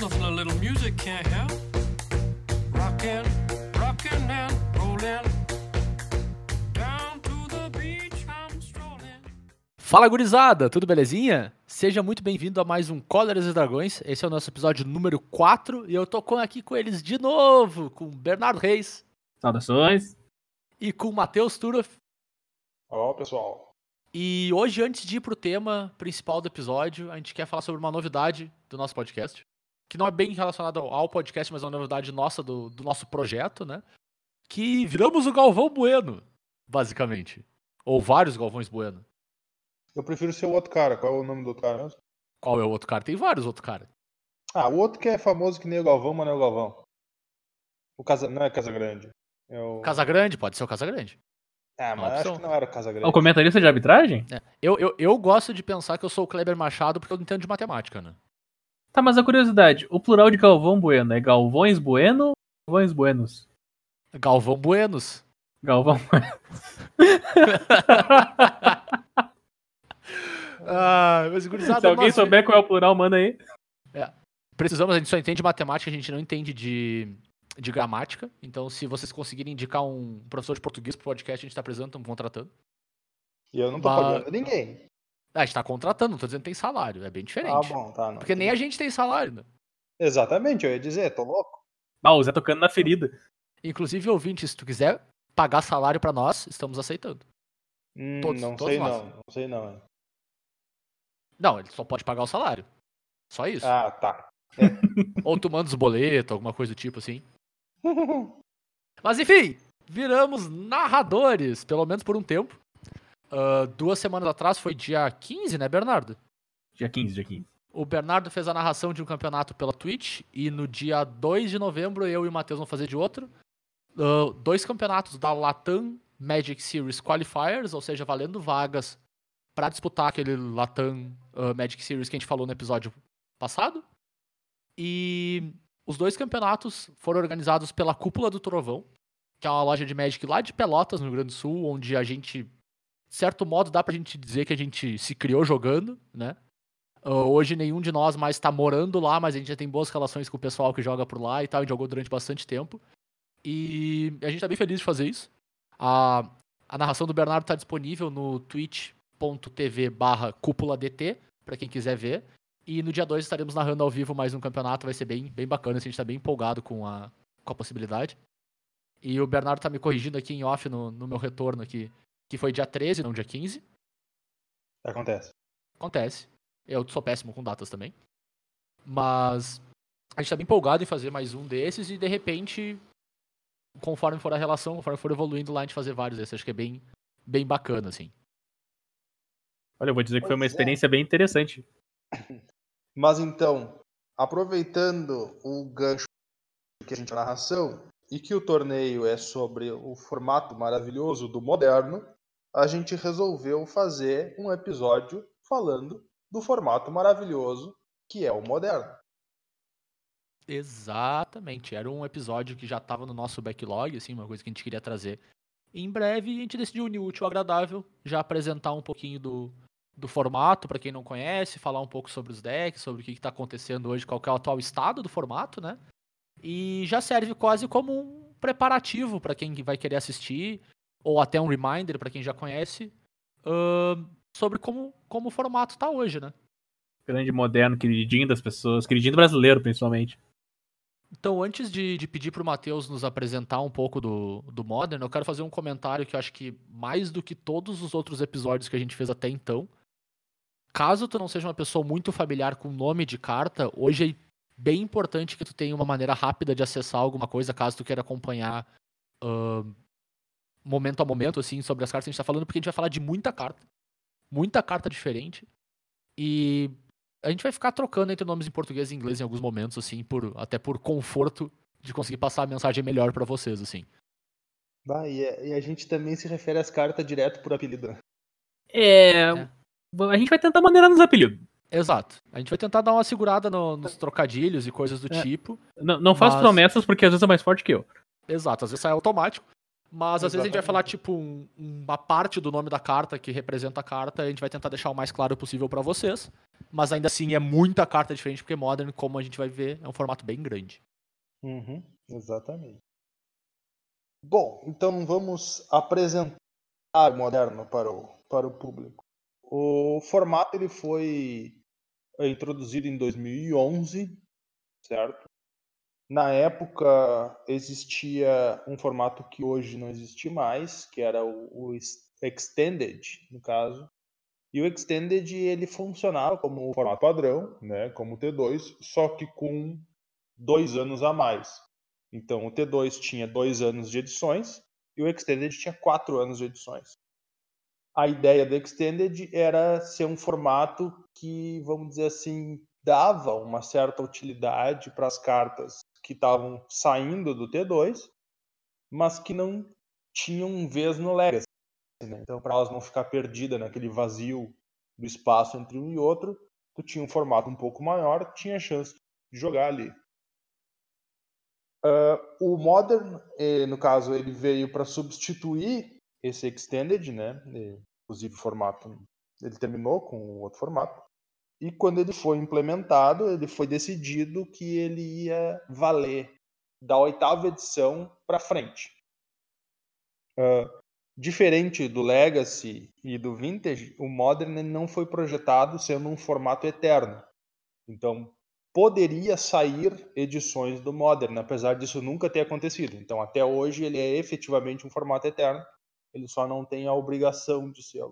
Nothing a little music can't help. Rockin', rockin' and rollin'. Fala gurizada, tudo belezinha? Seja muito bem-vindo a mais um Cóleras e Dragões. Esse é o nosso episódio número 4 e eu tô com- aqui com eles de novo, com Bernardo Reis Saudações. e com Matheus Turoff. Olá, pessoal. E hoje, antes de ir pro tema principal do episódio, a gente quer falar sobre uma novidade do nosso podcast, que não é bem relacionada ao podcast, mas é uma novidade nossa do, do nosso projeto, né? Que viramos o Galvão Bueno, basicamente. Ou vários Galvões Bueno. Eu prefiro ser o outro cara. Qual é o nome do outro cara mesmo? Qual é o outro cara? Tem vários outros caras. Ah, o outro que é famoso que nem o Galvão, mas não é o Galvão. O Casa... Não é Casa Grande. É o... Casa Grande, pode ser o Casa Grande. Ah, uma mas acho que não era Casa Grande. É o comentarista de arbitragem? É, Eu, eu, eu gosto de pensar que eu sou o Kleber Machado porque eu não entendo de matemática, né? Tá, mas a curiosidade, o plural de Galvão Bueno é Galvões Bueno ou Galvões Buenos? Galvão Buenos. Galvão Ah, mas gurizada, Se alguém mas souber qual é o plural, manda aí. precisamos, a gente só entende matemática, a gente não entende de, de gramática. Então, se vocês conseguirem indicar um professor de português pro podcast, a gente tá precisando, estamos contratando. E eu não tô Ba- pagando ninguém. Ah, a gente tá contratando, não tô dizendo que tem salário, é bem Ah, diferente. bom, tá. Não. Porque nem a gente tem salário, né? Exatamente, eu ia dizer, tô louco. Ah, o Zé tocando na ferida. Inclusive, ouvinte, se tu quiser pagar salário pra nós, estamos aceitando. Hum, Todos- não todos sei nós. não, não sei não. hein. Não, ele só pode pagar o salário. Só isso. Ah, tá. Ou tu manda os boletos, alguma coisa do tipo assim. Mas enfim, viramos narradores, pelo menos por um tempo. Ah, duas semanas atrás foi dia 15, né, Bernardo? Dia 15, dia 15. O Bernardo fez a narração de um campeonato pela Twitch e no dia 2 de novembro eu e o Matheus vamos fazer de outro. Ah, dois campeonatos da Latam Magic Series Qualifiers, ou seja, valendo vagas para disputar aquele Latam ah, Magic Series que a gente falou no episódio passado. E os dois campeonatos foram organizados pela Cúpula do Trovão, que é uma loja de Magic lá de Pelotas, no Rio Grande do Sul, onde a gente, de certo modo, dá pra gente dizer que a gente se criou jogando, né? Ah, hoje nenhum de nós mais tá morando lá, mas a gente já tem boas relações com o pessoal que joga por lá e tal, a gente jogou durante bastante tempo. E a gente tá bem feliz de fazer isso. A, a narração do Bernardo tá disponível no twitch.tv barra cúpula-dt, pra quem quiser ver. E no dia 2 estaremos narrando ao vivo mais um campeonato, vai ser bem, bem bacana, assim, a gente tá bem empolgado com a, com a possibilidade. E o Bernardo tá me corrigindo aqui em off no, no meu retorno aqui, que foi dia 13, não dia 15. Acontece. Acontece. Eu sou péssimo com datas também. Mas a gente tá bem empolgado em fazer mais um desses e de repente, conforme for a relação, conforme for evoluindo lá, a gente fazer vários desses. Acho que é bem, bem bacana, assim. Olha, eu vou dizer que foi uma é. experiência bem interessante. Mas então, aproveitando o gancho que a gente na narração e que o torneio é sobre o formato maravilhoso do moderno, a gente resolveu fazer um episódio falando do formato maravilhoso que é o moderno. Exatamente. Era um episódio que já estava no nosso backlog, assim, uma coisa que a gente queria trazer em breve. A gente decidiu unir o útil ao agradável, já apresentar um pouquinho do, do formato, para quem não conhece, falar um pouco sobre os decks, sobre o que está acontecendo hoje, qual é o atual estado do formato, né? E já serve quase como um preparativo para quem vai querer assistir, ou até um reminder para quem já conhece, ahn, sobre como, como o formato tá hoje, né? Grande moderno, queridinho das pessoas, queridinho do brasileiro, principalmente. Então, antes de, de pedir pro Matheus nos apresentar um pouco do, do Modern, eu quero fazer um comentário que eu acho que mais do que todos os outros episódios que a gente fez até então, caso tu não seja uma pessoa muito familiar com nome de carta, hoje é bem importante que tu tenha uma maneira rápida de acessar alguma coisa, caso tu queira acompanhar ahn, momento a momento, assim, sobre as cartas que a gente tá falando, porque a gente vai falar de muita carta. Muita carta diferente. E a gente vai ficar trocando entre nomes em português e inglês em alguns momentos, assim, por, até por conforto de conseguir passar a mensagem melhor pra vocês, assim. Bah, e, a, e a gente também se refere às cartas direto por apelido. né? É. A gente vai tentar maneirar nos apelidos. Exato. A gente vai tentar dar uma segurada no- nos trocadilhos e coisas do É. tipo. Não, não faço Mas- promessas porque às vezes é mais forte que eu. Exato, às vezes sai automático. Mas às vezes a gente vai Exatamente. falar, tipo, um- uma parte do nome da carta que representa a carta, a gente vai tentar deixar o mais claro possível pra vocês. Mas ainda assim é muita carta diferente, porque Modern, como a gente vai ver, é um formato bem grande. Uhum, exatamente. Bom, então vamos apresentar o Moderno para o, para o público. O formato ele foi é, introduzido em 2011, certo? Na época existia um formato que hoje não existe mais, que era o, o ex- Extended, no caso. E o Extended ele funcionava como formato padrão, né, como o T2, só que com dois anos a mais. Então o T2 tinha dois anos de edições e o Extended tinha quatro anos de edições. A ideia do Extended era ser um formato que, vamos dizer assim, dava uma certa utilidade para as cartas que estavam saindo do T2, mas que não tinham vez no Legacy. né? Então, para elas não ficar perdidas naquele vazio do espaço entre um e outro, tu tinha um formato um pouco maior, tinha chance de jogar ali. Ah, o Modern, eh, no caso, ele veio para substituir esse Extended, né? Eh, Inclusive o formato, ele terminou com outro formato. E quando ele foi implementado, ele foi decidido que ele ia valer da oitava edição para frente. Ah, diferente do Legacy e do Vintage, o Modern não foi projetado sendo um formato eterno. Então, poderia sair edições do Modern, apesar disso nunca ter acontecido. Então, até hoje, ele é efetivamente um formato eterno. Ele só não tem a obrigação de ser.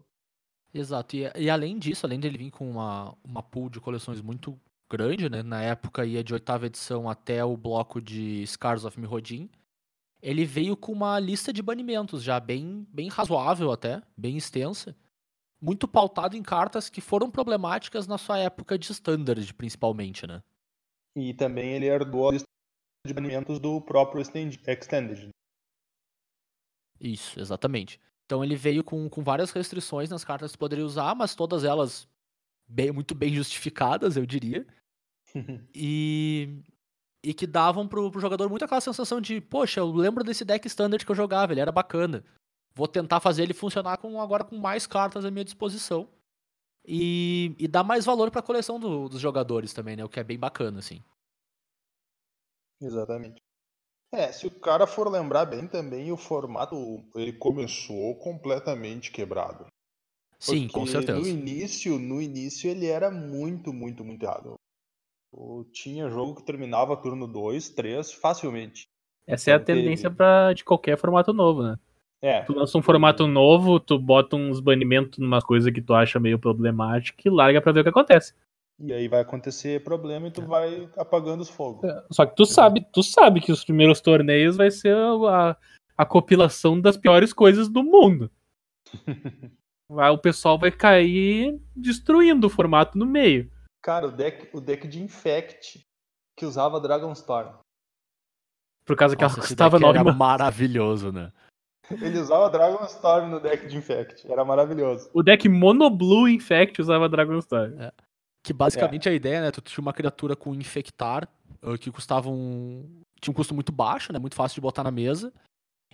Exato. E, e além disso, além dele vir com uma, uma pool de coleções muito grande, né? Na época ia de oitava edição até o bloco de Scars of Mirrodin. Ele veio com uma lista de banimentos já bem, bem razoável até, bem extensa. Muito pautado em cartas que foram problemáticas na sua época de Standard, principalmente, né? E também ele herdou a lista de banimentos do próprio Extend- Extended. Isso, exatamente. Então ele veio com, com várias restrições nas cartas que poderia usar, mas todas elas bem, muito bem justificadas, eu diria. E, e que davam pro, pro jogador muito aquela sensação de, poxa, eu lembro desse deck standard que eu jogava, ele era bacana. Vou tentar fazer ele funcionar com agora com mais cartas à minha disposição. E, e dar mais valor pra coleção do- dos jogadores também, né? O que é bem bacana, assim. Exatamente. É, se o cara for lembrar bem também, o formato ele começou completamente quebrado. Sim, com Porque certeza. No início, no início ele era muito, muito, muito errado. Tinha jogo que terminava turno 2, 3 facilmente. Essa é a Então, tendência pra, de qualquer formato novo, né? É, Tu lança um formato novo, tu bota uns banimentos numa coisa que tu acha meio problemática e larga pra ver o que acontece. E aí vai acontecer problema e tu vai apagando os fogos. Só que tu sabe, tu sabe que os primeiros torneios vai ser a, a compilação das piores coisas do mundo. Vai, o pessoal vai cair destruindo o formato no meio. Cara, o deck, o deck de Infect que usava Dragonstorm. Por causa que Nossa, ela esse custava deck 9 era maravilhoso, né? Ele usava Dragonstorm no deck de Infect. Era maravilhoso. O deck Mono Blue Infect usava Dragonstar. Que basicamente a ideia, né? Tu tinha uma criatura com infectar, uh, que custava um. Tinha um custo muito baixo, né? Muito fácil de botar na mesa.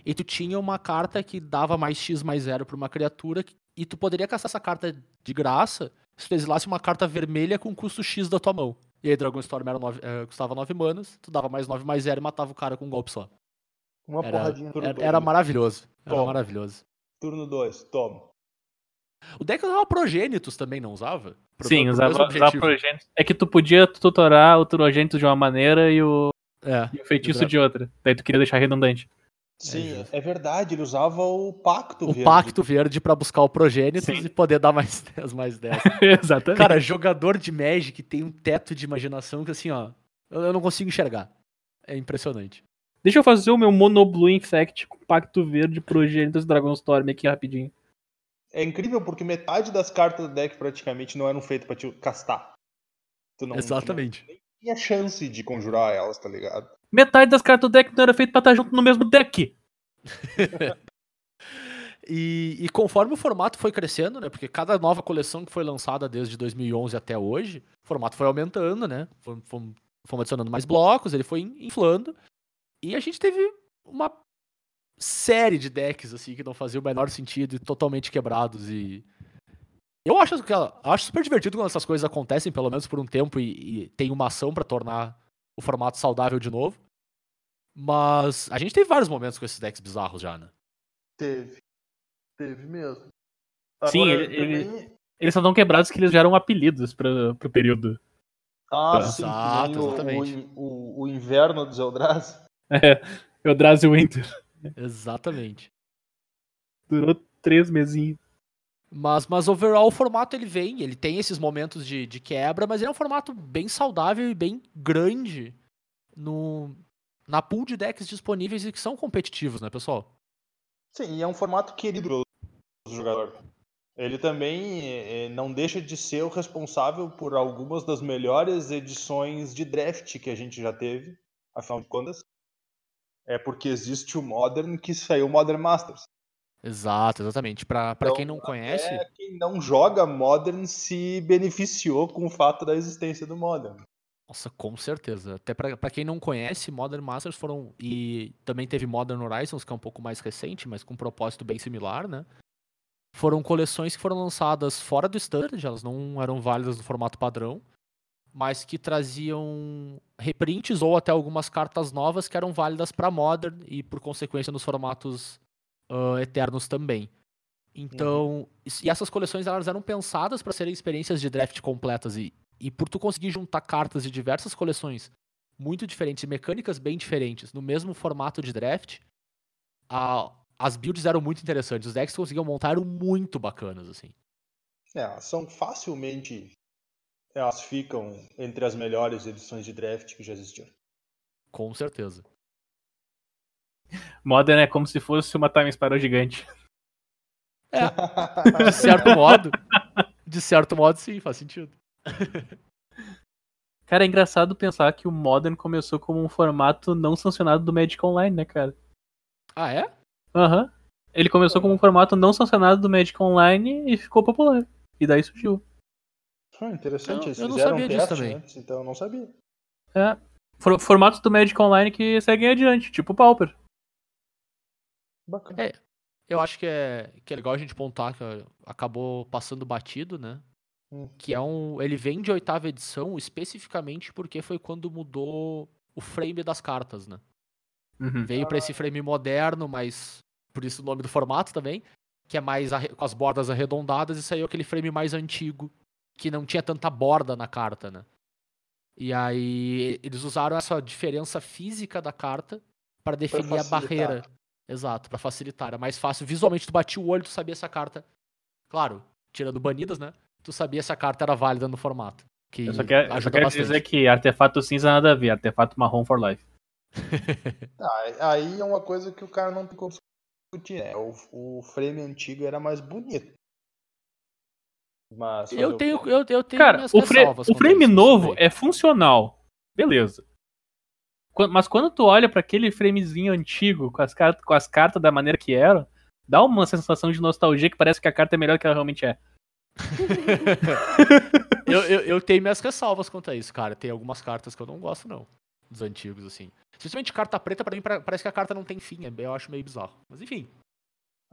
E tu tinha uma carta que dava mais X mais zero pra uma criatura. E tu poderia caçar essa carta de graça se tu exilasse uma carta vermelha com custo X da tua mão. E aí Dragon Storm era nove- eh, custava 9 manas, tu dava mais 9 mais 0 e matava o cara com um golpe só. Uma Era, porradinha turno era, era maravilhoso. Era Toma. maravilhoso. Turno 2, toma. O deck usava Progênitos também, não usava? Pro- Sim, pro usava, usava progênitos. É que tu podia tutorar o Progênitos de uma maneira e o, É. e o feitiço de outra. Daí tu queria deixar redundante. Sim, justo. é, verdade, ele usava o Pacto O Verde. Pacto Verde pra buscar o Progênitos Sim. e poder dar mais 10, mais 10. Exatamente. Cara, jogador de Magic tem um teto de imaginação que assim, ó, eu eu não consigo enxergar. É impressionante. Deixa eu fazer o meu Mono Blue Infect com Pacto Verde, Progênitos e Dragonstorm aqui rapidinho. É incrível porque metade das cartas do deck praticamente não eram feitas pra te castar. Tu não, Exatamente. Tu não tinha chance de conjurar elas, tá ligado? Metade das cartas do deck não era feita pra estar junto no mesmo deck. E, e conforme o formato foi crescendo, né? Porque cada nova coleção que foi lançada desde 2011 até hoje, o formato foi aumentando, né? Fomos adicionando mais blocos, ele foi inflando. E a gente teve uma série de decks assim que não faziam o menor sentido e totalmente quebrados e eu acho que acho super divertido quando essas coisas acontecem pelo menos por um tempo e, e tem uma ação pra tornar o formato saudável de novo. Mas a gente teve vários momentos com esses decks bizarros já, né? Teve. Teve mesmo. Sim, Agora, ele- ele- também- Eles só tão quebrados que eles geram apelidos pra, pro período. Ah, Tá. sim, Exato, o- exatamente. O, o, o inverno dos Eldrazi. É, Eldrazi Winter. Exatamente. Durou três mesinhos. Mas, mas overall o formato ele vem, ele tem esses momentos de, de quebra, mas ele é um formato bem saudável e bem grande no, na pool de decks disponíveis e que são competitivos, né, pessoal? Sim, e é um formato querido do jogador. Ele também eh, não deixa de ser o responsável por algumas das melhores edições de draft que a gente já teve, afinal de contas. É porque existe o Modern que saiu o Modern Masters. Exato, exatamente. Pra, pra Então, quem não conhece, É, quem não joga Modern se beneficiou com o fato da existência do Modern. nossa, com certeza. Até pra, pra quem não conhece, Modern Masters foram. E também teve Modern Horizons, que é um pouco mais recente, mas com um propósito bem similar, né? Foram coleções que foram lançadas fora do standard, elas não eram válidas no formato padrão, mas que traziam reprints ou até algumas cartas novas que eram válidas para Modern e, por consequência, nos formatos ah, eternos também. Então, e essas coleções elas eram pensadas para serem experiências de draft completas e, e por tu conseguir juntar cartas de diversas coleções muito diferentes e mecânicas bem diferentes no mesmo formato de draft, a- as builds eram muito interessantes. Os decks que conseguiam montar eram muito bacanas, assim. É, são facilmente. Elas ficam entre as melhores edições de draft que já existiram. Com certeza. Modern é como se fosse uma Time Spiral gigante. De certo modo. De certo modo, sim, faz sentido. Cara, é engraçado pensar que o Modern começou como um formato não sancionado do Magic Online, né, cara? Ah, é? Aham. Ele começou como um formato não sancionado do Magic Online e ficou popular. E daí surgiu. Ah, interessante, Eu- eles eu não fizeram sabia um disso teste também. antes, então eu não sabia. É. For- formatos do Magic Online que seguem adiante, tipo o Pauper. Bacana. É. Eu acho que é, que é legal a gente pontuar que acabou passando batido, né? Hum. Que é um. Ele vem de oitava edição especificamente porque foi quando mudou o frame das cartas, né? Uhum. Veio pra esse frame moderno, mas por isso o nome do formato também, que é mais com as bordas arredondadas e saiu aquele frame mais antigo, que não tinha tanta borda na carta, né? E aí eles usaram essa diferença física da carta para definir a barreira. Exato, pra facilitar. Era mais fácil. Visualmente, tu batia o olho, tu sabia se a carta. Claro, tirando banidas, né? Tu sabia se a carta era válida no formato. Que Eu só quero, eu só quero dizer que artefato cinza nada a ver, artefato marrom for life. Ah, aí é uma coisa que o cara não tem como discutir, né? O, o frame antigo era mais bonito. Mas Eu o tenho, eu, eu tenho Cara, minhas o, fre- o frame novo é funcional. Beleza. Mas quando tu olha pra aquele framezinho antigo, com as, com as cartas da maneira que eram, dá uma sensação de nostalgia que parece que a carta é melhor do que ela realmente é. eu, eu, eu tenho minhas ressalvas quanto a isso, cara. Tem algumas cartas que eu não gosto, não. Dos antigos, assim. Especialmente carta preta, pra mim, parece que a carta não tem fim. é- Eu acho meio bizarro. Mas enfim,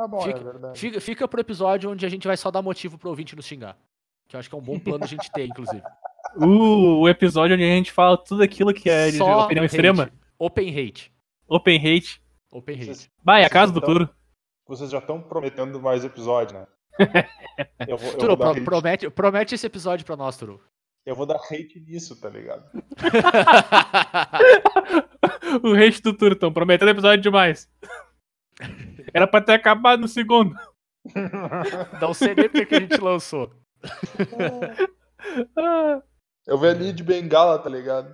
Tá bom, fica- é verdade. fica, fica pro episódio onde a gente vai só dar motivo pro ouvinte nos xingar. Que eu acho que é um bom plano a gente ter, inclusive. Uh, o episódio onde a gente fala tudo aquilo que é de Só opinião hate. extrema. Open hate. Open hate. Open hate. Vocês, Vai, a casa do Turo. vocês já estão prometendo mais episódio, né? Eu vou, eu Turo, pro- promete, promete esse episódio pra nós, Turo. eu vou dar hate nisso, tá ligado? o hate do Turo, estão prometendo episódio demais. Era pra ter acabado no segundo. não sei nem porque que a gente lançou. Ah, Eu vi ali de bengala, tá ligado?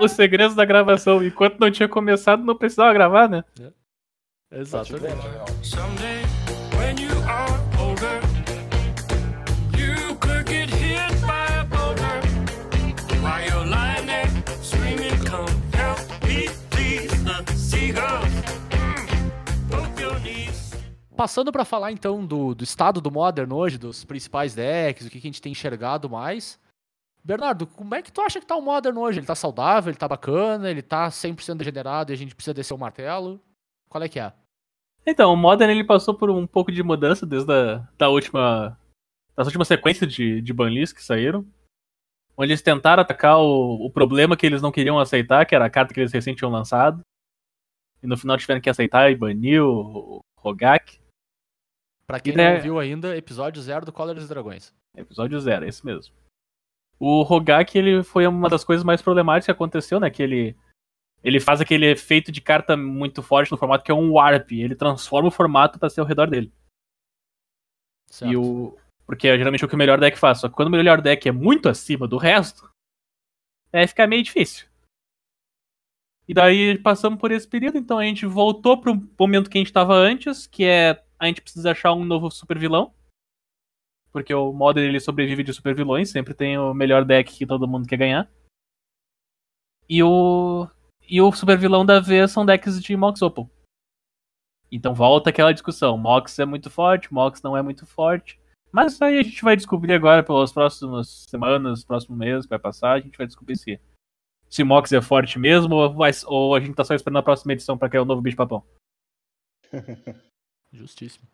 os segredos da gravação. Enquanto não tinha começado, não precisava gravar, né? Exatamente. Someday, Passando pra falar então do, do estado do Modern hoje, dos principais decks, o que, que a gente tem enxergado mais. Bernardo, como é que tu acha que tá o Modern hoje? Ele tá saudável, ele tá bacana, ele tá 100% degenerado e a gente precisa descer o martelo? Qual é que é? Então, o Modern ele passou por um pouco de mudança desde a da última. Das últimas sequências de, de que saíram. Onde eles tentaram atacar o, o problema que eles não queriam aceitar, que era a carta que eles recém tinham lançado. E no final tiveram que aceitar e banir o, o Rogak. Pra quem Ideia- não viu ainda, episódio zero do Colors e Dragões. Episódio zero, é esse mesmo. O Rogak, ele foi uma das coisas mais problemáticas que aconteceu, né? Que ele, ele faz aquele efeito de carta muito forte no formato, que é um Warp. Ele transforma o formato pra ser ao redor dele. Certo. E o... Porque é geralmente o que o melhor deck faz. Só que quando o melhor deck é muito acima do resto, é ficar meio difícil. E daí passamos por esse período, então a gente voltou pro momento que a gente tava antes, que é a gente precisa achar um novo super vilão. Porque o Modern ele sobrevive de super vilões, sempre tem o melhor deck que todo mundo quer ganhar. E o e o super vilão da vez são decks de Mox Opal. Então volta aquela discussão, Mox é muito forte, Mox não é muito forte. Mas aí a gente vai descobrir agora pelas próximas semanas, próximo mês que vai passar, a gente vai descobrir se se Mox é forte mesmo ou, a gente tá só esperando a próxima edição pra criar um novo bicho papão. Justíssimo.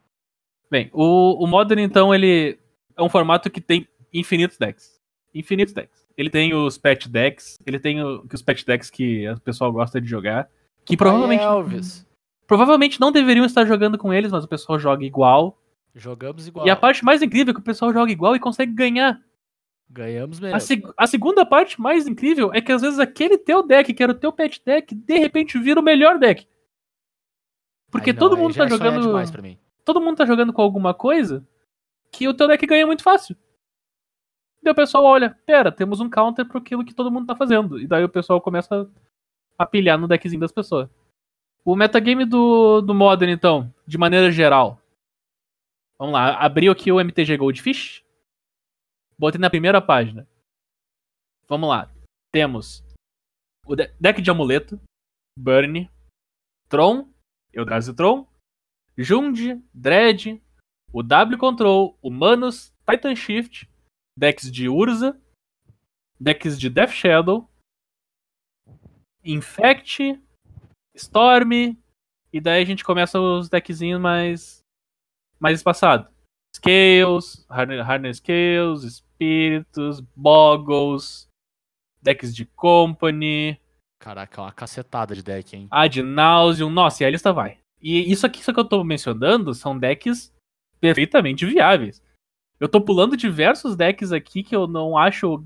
Bem, o, o Modern, então, ele é um formato que tem infinitos decks. Infinitos decks. Ele tem os patch decks, ele tem o- os patch decks que o pessoal gosta de jogar, que provavelmente, Aí, Elvis. provavelmente não deveriam estar jogando com eles, mas o pessoal joga igual. Jogamos igual. E a parte mais incrível é que o pessoal joga igual e consegue ganhar. Ganhamos A, mesmo. seg- a segunda parte mais incrível é que às vezes aquele teu deck, que era o teu patch deck, de repente vira o melhor deck. Porque não, todo mundo tá é sonhar jogando. todo mundo tá jogando com alguma coisa que o teu deck ganha muito fácil. Daí o pessoal olha, pera, temos um counter pro aquilo que todo mundo tá fazendo. E daí o pessoal começa a pilhar no deckzinho das pessoas. O metagame do, do Modern, então, de maneira geral. Vamos lá, abriu aqui o MTG Goldfish. Botei na primeira página. Vamos lá. Temos o de- deck de amuleto, Burn, Tron, Eldrazi Tron, Jund, Dread, o W Control, o Manus, Titan Shift, decks de Urza, decks de Death Shadow, Infect, Storm, e daí a gente começa os deckzinhos mais mais espaçados. Scales, Harne- Harness Scales, Espíritos, Boggles, decks de Company, Caraca, é uma cacetada de deck, hein? Ad nauseum. Nossa, e a lista vai. E isso aqui, isso que eu tô mencionando, são decks perfeitamente viáveis. Eu tô pulando diversos decks aqui que eu não acho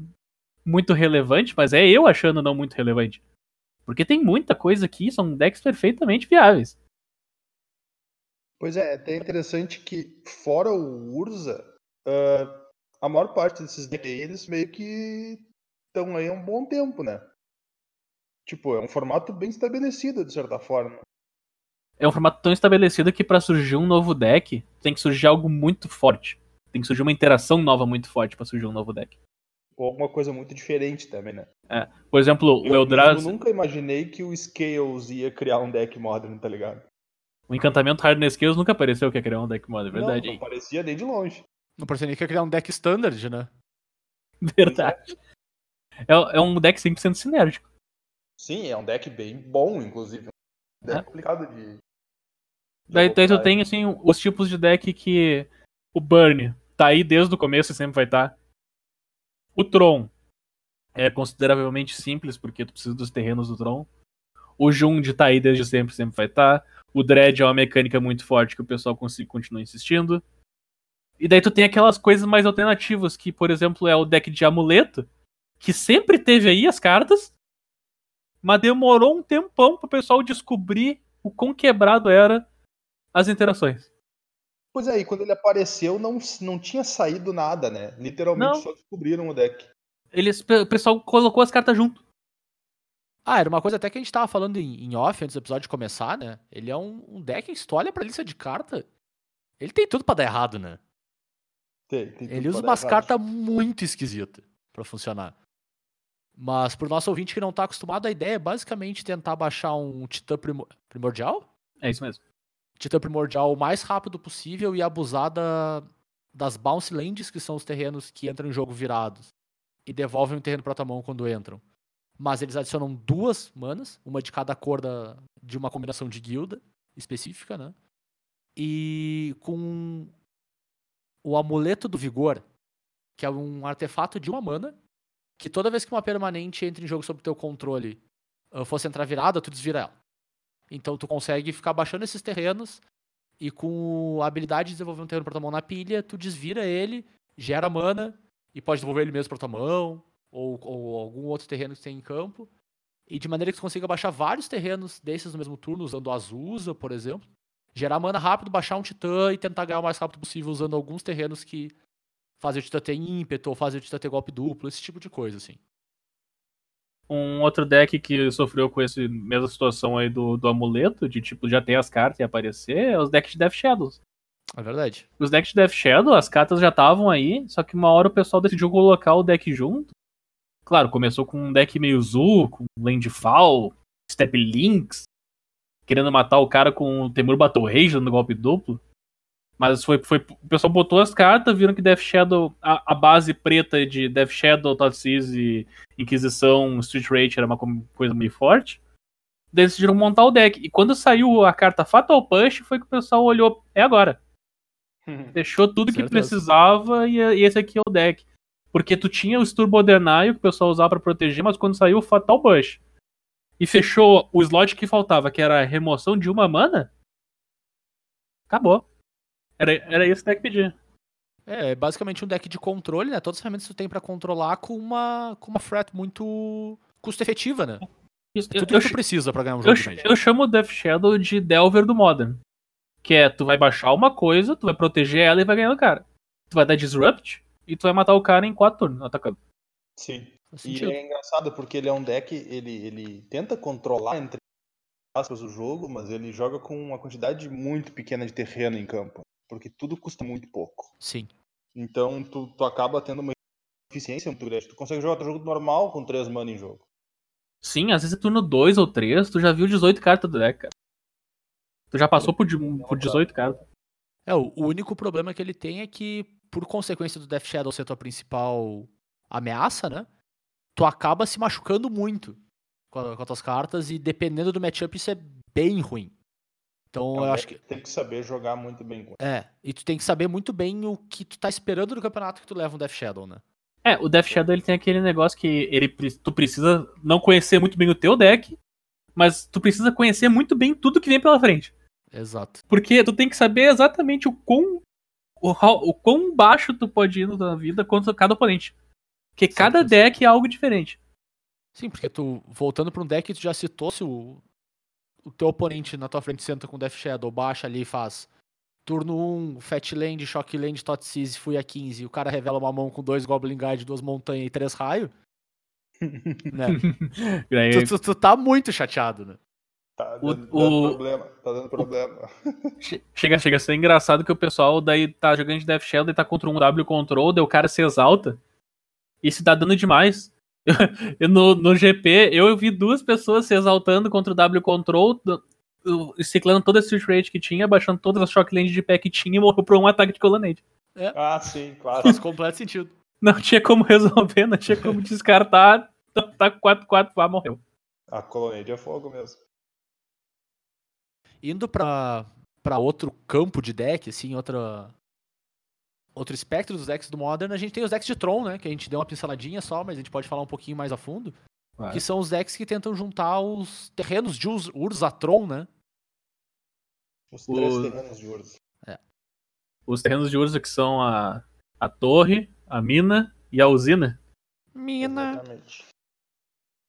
muito relevante, mas é eu achando não muito relevante. Porque tem muita coisa aqui, são decks perfeitamente viáveis. Pois é, é até interessante que, fora o Urza, ah, a maior parte desses decks aí, eles meio que estão aí há um bom tempo, né? Tipo, é um formato bem estabelecido, de certa forma. É um formato tão estabelecido que pra surgir um novo deck, tem que surgir algo muito forte. Tem que surgir uma interação nova muito forte pra surgir um novo deck. Ou alguma coisa muito diferente também, né? Por exemplo, o Eu, Eldrazi, eu nunca imaginei que o Scales ia criar um deck modern, tá ligado? o encantamento Hardness Scales nunca apareceu que ia criar um deck mod, é verdade. Não, não parecia nem de longe. Não parecia nem que ia criar um deck standard, né? Verdade. É, é um deck 100% sinérgico. Sim, é um deck bem bom, inclusive. Um deck É. complicado de. de Daí, daí tu adoptar. tem, assim, os tipos de deck que o Burn tá aí desde o começo e sempre vai estar. O Tron é consideravelmente simples, porque tu precisa dos terrenos do Tron. O Jund tá aí desde sempre, sempre vai estar. O Dread é uma mecânica muito forte que o pessoal continua insistindo. E daí tu tem aquelas coisas mais alternativas, que, por exemplo, é o deck de amuleto, que sempre teve aí as cartas, mas demorou um tempão pro pessoal descobrir o quão quebrado era as interações. Pois é, e quando ele apareceu, não, não tinha saído nada, né? Literalmente Não. só descobriram o deck. Eles, o pessoal colocou as cartas junto. Ah, era uma coisa até que a gente tava falando em, em off antes do episódio começar, né? Ele é um, um deck que se tu olha pra lista de carta, ele tem tudo pra dar errado, né? Tem, tem tudo Ele usa pra dar umas cartas muito esquisitas pra funcionar. Mas pro nosso ouvinte que não tá acostumado, a ideia é basicamente tentar baixar um Titã primo- Primordial? É isso mesmo. Titã Primordial o mais rápido possível e abusar da- das Bounce Lands, que são os terrenos que entram em jogo virados. E devolvem o terreno pra tua mão quando entram. Mas eles adicionam duas manas, uma de cada cor da, de uma combinação de guilda. específica, né? E com o amuleto do vigor, que é um artefato de uma mana, que toda vez que uma permanente entra em jogo sob teu controle uh, fosse entrar virada, tu desvira ela. Então tu consegue ficar baixando esses terrenos e com a habilidade de desenvolver um terreno pra tua mão na pilha, tu desvira ele, gera mana e pode devolver ele mesmo pra tua mão ou, ou algum outro terreno que tem em campo. E de maneira que tu consiga baixar vários terrenos desses no mesmo turno, usando o Azusa, por exemplo. Gerar mana rápido, baixar um titã e tentar ganhar o mais rápido possível usando alguns terrenos que fazem o titã ter ímpeto ou fazem o titã ter golpe duplo, esse tipo de coisa, assim. Um outro deck que sofreu com essa mesma situação aí do, do amuleto, de tipo, já ter as cartas e aparecer, é os decks de Death Shadows. É verdade. Os decks de Death Shadow, as cartas já estavam aí, só que uma hora o pessoal decidiu colocar o deck junto. Claro, começou com um deck meio Zu, com Landfall, Step Links, querendo matar o cara com o Temur Battle Rage dando golpe duplo. Mas foi, foi, o pessoal botou as cartas, viram que Death Shadow, a, a base preta de Death Shadow, Thoughtseize e Inquisição, Street Rage era uma coisa meio forte. Decidiram montar o deck. E quando saiu a carta Fatal Push, foi que o pessoal olhou, é agora. Fechou tudo que precisava e, e esse aqui é o deck. Porque tu tinha o Turbo Deny, que o pessoal usava pra proteger, mas quando saiu o Fatal Push e fechou o slot que faltava, que era a remoção de uma mana, acabou. Era, era isso que o deck pedia. É, é basicamente um deck de controle, né? Todas as ferramentas que tu tem pra controlar com uma, com uma threat muito custo-efetiva, né? Isso, É eu, tudo eu, que tu precisa pra ganhar um eu, jogo Magic. eu chamo o Death Shadow de Delver do Modern. Que é, tu vai baixar uma coisa, tu vai proteger ela e vai ganhar o cara. Tu vai dar Disrupt e tu vai matar o cara em quatro turnos, atacando. Sim. E é engraçado porque ele é um deck, ele, ele tenta controlar entre aspas o jogo, mas ele joga com uma quantidade muito pequena de terreno em campo, porque tudo custa muito pouco. Sim. Então tu, tu acaba tendo uma eficiência muito grande. Tu consegue jogar teu jogo normal com 3 mana em jogo. Sim, às vezes é turno 2 ou 3, tu já viu 18 cartas do deck, cara. Tu já passou por, por 18 cartas. É, o o único problema que ele tem é que, por consequência do Death Shadow ser tua principal ameaça, né? Tu acaba se machucando muito com, a- com as tuas cartas e dependendo do matchup isso é bem ruim. Então É eu acho que. Tem que saber jogar muito bem com ele. É, e tu tem que saber muito bem o que tu tá esperando do campeonato que tu leva um Death Shadow, né? É, o Death Shadow ele tem aquele negócio que ele, tu precisa não conhecer muito bem o teu deck, mas tu precisa conhecer muito bem tudo que vem pela frente. Exato. Porque tu tem que saber exatamente o quão, o, o quão baixo tu pode ir na vida contra cada oponente. Porque cada Certeza. deck é algo diferente. Sim, porque tu, voltando pra um deck, tu já citou se o, o teu oponente na tua frente senta com Death Shadow, baixa ali e faz turno 1, Fat Land, Shock Land, Tot Seize, fui a 15, e o cara revela uma mão com dois Goblin Guard, duas montanhas e três raios, né? Aí, tu, tu- tu tá muito chateado, né? Tá O- dando, dando o- problema. Tá dando problema. che- chega, chega a ser engraçado que o pessoal daí tá jogando de Death Shadow e tá contra um W Control, daí o cara se exalta e se dá dano demais. No, no GP, eu vi duas pessoas se exaltando contra o W Control, do- do- ciclando toda a Street Rage que tinha, baixando todas as Shockland de pé que tinha e morreu por um ataque de Colonnade. Ah, sim, claro. Faz completo sentido. Não tinha como resolver, não tinha como descartar. Tá com 4-4, vá, morreu. A Colonnade é fogo mesmo. Indo pra, pra outro campo de deck, assim, outra, outro espectro dos decks do Modern, a gente tem os decks de Tron, né? Que a gente deu uma pinceladinha só, mas a gente pode falar um pouquinho mais a fundo. Vai. Que são os decks que tentam juntar os terrenos de Urs- Urzatron, né? Os três terrenos de Urza. Os terrenos de Urza que são a, a torre, a mina e a usina. Mina. Exatamente.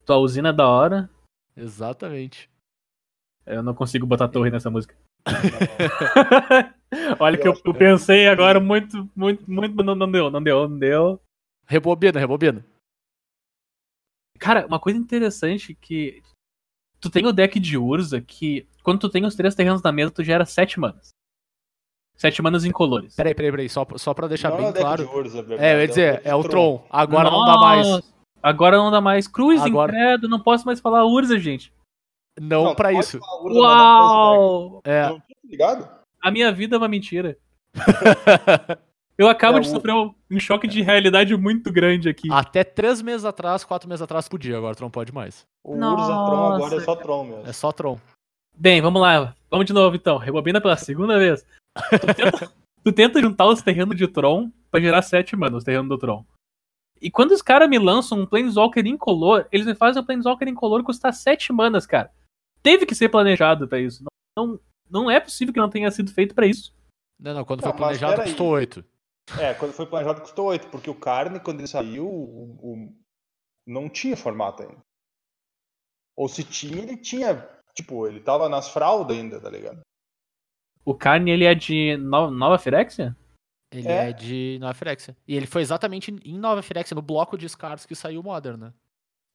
Tua usina é da hora. Exatamente. Eu não consigo botar torre nessa música. Olha que eu, eu pensei agora muito, muito, muito. Não, não deu, não deu, não deu. Rebobina, rebobina. Cara, uma coisa interessante que. Tu tem o deck de Urza que, quando tu tem os três terrenos na mesa, tu gera sete manas. Sete manas incolores. Peraí, peraí, peraí. Só, pra- só pra deixar Não é bem deck claro. de Urza, É, eu ia dizer, deck é o de Tron. Agora não dá mais. Nossa, Agora não dá mais. Cruzing, Agora- credo, não posso mais falar Urza, gente. Não, Não, pra pode isso. Uau! É. Não tinha ligado? A minha vida é uma mentira. Eu acabo É, de sofrer um, um choque de realidade muito grande aqui. Até três meses atrás, quatro meses atrás podia, agora não pode mais. O Nossa. Urza Tron agora é só Tron mesmo. É só Tron. Bem, vamos lá. Vamos de novo então. Rebobina pela segunda vez. Tu tenta, tu tenta juntar os terrenos de Tron pra gerar 7 mana, os terrenos do Tron. E quando os caras me lançam um Planeswalker incolor, eles me fazem um Planeswalker incolor custar 7 manas, cara. Teve que ser planejado pra isso. Não, não, não é possível que não tenha sido feito pra isso. Não, não, quando Não, foi planejado custou 8. É, quando foi planejado custou 8, porque o Carne, quando ele saiu, o- o- não tinha formato ainda. Ou se tinha, ele tinha. Tipo, ele tava nas fraldas ainda, tá ligado? O Carne, ele é de no- Nova Firexia? Ele É. é, de Nova Firexia. E ele foi exatamente em Nova Firexia, no bloco de Scars que saiu o Modern, né?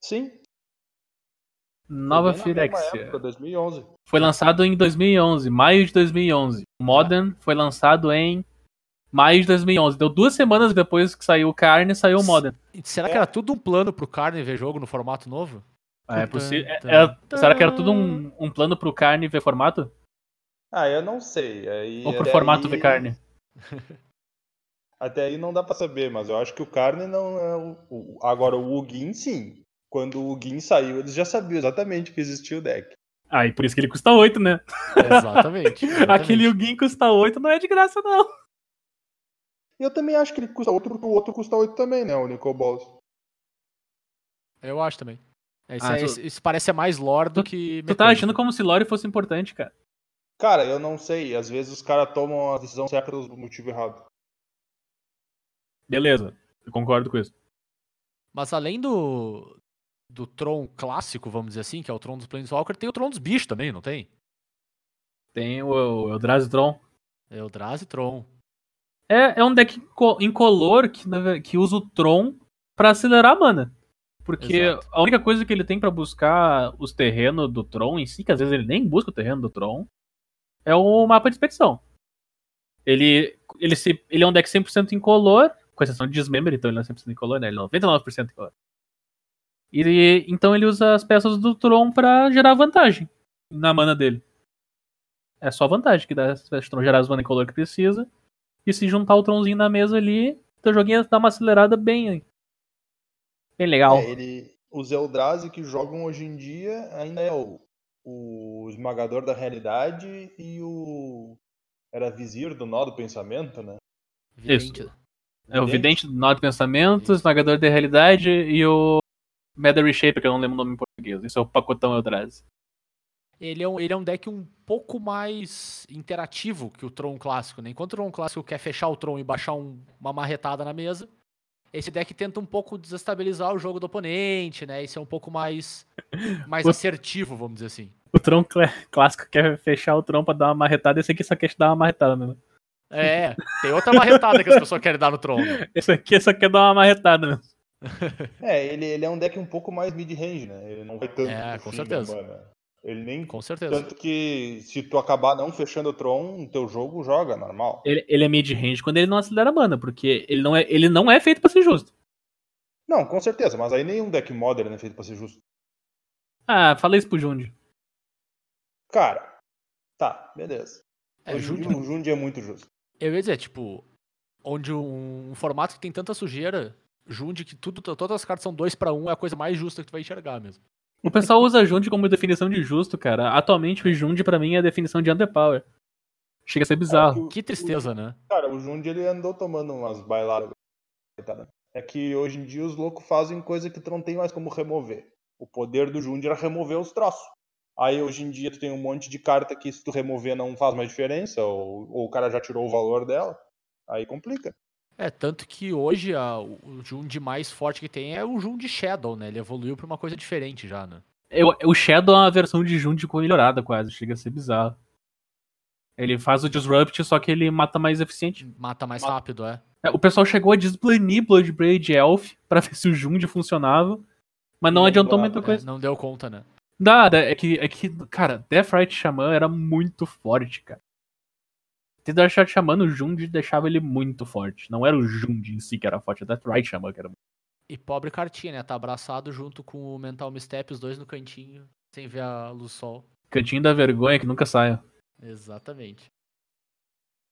Sim. Nova Firexia. época, 2011. Foi lançado em 2011, maio de 2011. O Modern foi lançado em maio de 2011. Deu duas semanas depois que saiu o Carne, saiu o Modern. E será É. que era tudo um plano pro Carne ver jogo no formato novo? É possível. é- é- será que era tudo um, um plano pro Carne ver formato? Ah, eu não sei. Aí, Ou pro formato aí- ver Carne? Até aí não dá pra saber, mas eu acho que o Carne não é o- Agora o Ugin, sim. Quando o Ugin saiu, eles já sabiam exatamente que existia o deck. Ah, e por isso que ele custa 8, né? Exatamente. exatamente. Aquele Yugin custa 8 não é de graça, não. Eu também acho que ele custa outro, porque o outro custa 8 também, né? O Nicol Balls. Eu acho também. Isso, Ah, é- tu- isso- parece ser mais lore do que. Tu tá agindo como se Lore fosse importante, cara. Cara, eu não sei. Às vezes os caras tomam a decisão certa pelo motivo errado. Beleza, eu concordo com isso. Mas além do. Do Tron clássico, vamos dizer assim, que é o Tron dos Planeswalker, tem o Tron dos bichos também, não tem? Tem o, Eldrazi Tron. É o Draz e Tron. É, é um deck inco- incolor que, que usa o Tron pra acelerar a mana. Porque Exato. a única coisa que ele tem pra buscar os terrenos do Tron em si, que às vezes ele nem busca o terreno do Tron, é o mapa de expedição. Ele, ele, se, ele é um deck 100% incolor, com exceção de Dismember, então ele não é 100% incolor, né? Ele é 99% incolor. E então ele usa as peças do Tron pra gerar vantagem na mana dele. É só vantagem que dá se o Tron gerar as mana incolor que precisa. E se juntar o Tronzinho na mesa ali, teu joguinho dá uma acelerada bem. Bem legal. É, ele, os Eldrazi que jogam hoje em dia ainda é o, o esmagador da realidade e o. Era vizir do nó do pensamento, né? Vidente. É o Vidente do Nó de Pensamento, Esmagador da Realidade e o Matter Reshaper, que eu não lembro o nome em português. Isso é o pacotão Eldrazi. Ele é, um, ele é um deck um pouco mais interativo que o Tron clássico, né? Enquanto o Tron clássico quer fechar o Tron e baixar um- uma marretada na mesa, esse deck tenta um pouco desestabilizar o jogo do oponente, né? Esse é um pouco mais, mais O- assertivo, vamos dizer assim. O Tron clá- clássico quer fechar o Tron pra dar uma marretada, esse aqui só quer te dar uma marretada, né? É, tem outra marretada que as pessoas querem dar no Tron. né? Esse aqui só quer dar uma marretada, né? É, ele, ele é um deck um pouco mais mid-range, né? Ele não vai tanto. É, pro com fim certeza. Ele nem. Com certeza. Tanto que se tu acabar não fechando o Tron, teu jogo joga normal. Ele, ele é mid-range quando ele não acelera a mana, porque ele não é, ele não é feito pra ser justo. Não, com certeza, mas aí nenhum deck modern é feito pra ser justo. Ah, fala isso pro Jundi. Cara, tá, beleza. É, Hoje dia, o Jundi é muito justo. Eu ia dizer, tipo, onde um, um formato que tem tanta sujeira, Junde que tudo, todas as cartas são 2 pra 1 um, é a coisa mais justa que tu vai enxergar mesmo. O pessoal usa Jundi como definição de justo, cara. Atualmente o Jundi pra mim é a definição de underpower. Chega a ser bizarro. É que Que tristeza, né? Cara, o Jundi ele andou tomando umas bailadas. É que hoje em dia os loucos fazem coisa que tu não tem mais como remover. O poder do Jundi era remover os troços. Aí hoje em dia tu tem um monte de carta que se tu remover não faz mais diferença, ou, ou o cara já tirou o valor dela. Aí complica. É, tanto que hoje a, o Jundi mais forte que tem é o Jundi Shadow, né? Ele evoluiu pra uma coisa diferente já, né? Eu- o Shadow é uma versão de Jundi melhorada quase, chega a ser bizarro. Ele faz o Disrupt, só que ele mata mais eficiente. Mata mais Mata. rápido, é. É, O pessoal chegou a desbanir Bloodbraid Elf pra ver se o Jundi funcionava, mas não Não adiantou dá, muita É, coisa. não deu conta, né? Nada, é que, é que, cara, Deathrite Xamã era muito forte, cara. Ter Deathrite Xamã no Jundi deixava ele muito forte. Não era o Jundi em si que era forte, é Deathrite Xamã que era E pobre cartinha, né? Tá abraçado junto com o Mental Misstep, os dois no cantinho, sem ver a luz sol. Cantinho da vergonha que nunca saia. Exatamente.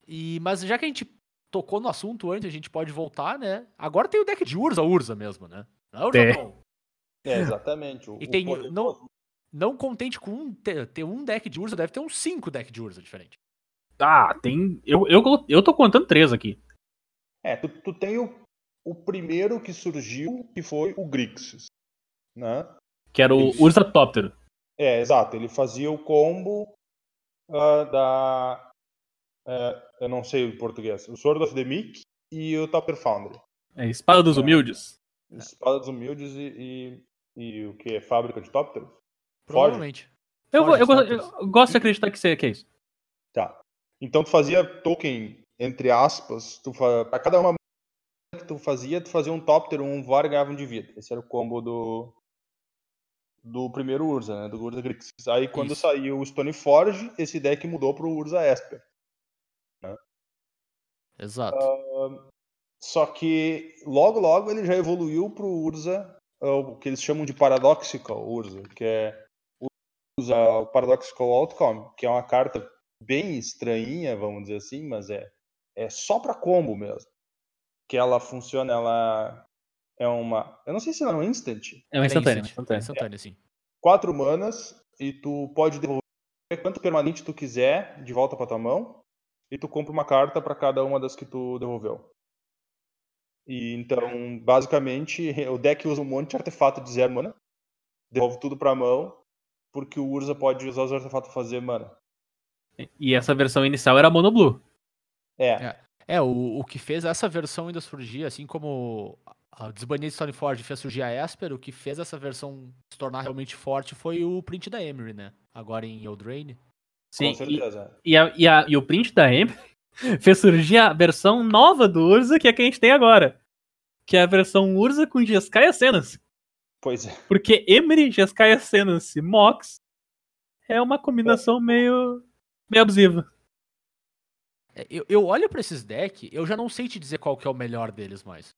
E, mas já que a gente tocou no assunto antes, a gente pode voltar, né? Agora tem o deck de Urza, Urza mesmo, né? Não é Tem. Tron. É, exatamente. O, E o tem- não- não contente com um, ter, ter um deck de Urza, deve ter uns cinco decks de Urza diferente. Ah, tem. Eu, eu, eu tô contando três aqui. É, tu, tu tem o, o primeiro que surgiu, que foi o Grixis. Né? Que era o Isso. Urzatoptero. É, exato. Ele fazia o combo ah, da. é, eu não sei o português. O Sword of the Meek e o Topper Foundry. É, Espada dos É. Humildes. Espada dos Humildes e, e, e o que? Fábrica de Tópteros? Provavelmente. Eu, vou- eu, eu gosto de acreditar que, você- que é isso. Tá. Então tu fazia token, entre aspas, tu fa... pra cada uma que tu fazia, tu fazia um Topter, um Var e ganhava um de vida. Esse era o combo do do primeiro Urza, né? Do Urza Grixis. Aí quando Isso. saiu o Stoneforge, esse deck mudou pro Urza Esper. Exato. Só que logo logo ele já evoluiu pro Urza, ah, o que eles chamam de Paradoxical Urza, que é usa o Paradoxical Outcome, que é uma carta bem estranhinha, vamos dizer assim, mas é, é só pra combo mesmo. Que ela funciona, ela é uma. Eu não sei se ela é um instant. É uma instantânea. instant, instantânea. instantânea, sim. Quatro manas e tu pode devolver quanto permanente tu quiser de volta pra tua mão. E tu compra uma carta pra cada uma das que tu devolveu. E então, basicamente, o deck usa um monte de artefato de zero mana. Devolve tudo pra mão. Porque o Urza pode usar os artefatos pra fazer mana. E essa versão inicial era Mono Blue. É, É. É, o, o que fez essa versão ainda surgir, assim como a desbanida de Stoneforge fez surgir a Esper, o que fez essa versão se tornar realmente forte foi o print da Emery, né? Agora em Eldraine. Sim, com e, certeza. e, a- e a- e o print da M fez surgir a versão nova do Urza, que é a que a gente tem agora. Que é a versão Urza com Jeskai Senas. Pois é. Porque Emery, Jeskai e Mox é uma combinação meio, meio abusiva. É, Eu, eu olho pra esses decks, eu já não sei te dizer qual que é o melhor deles mais.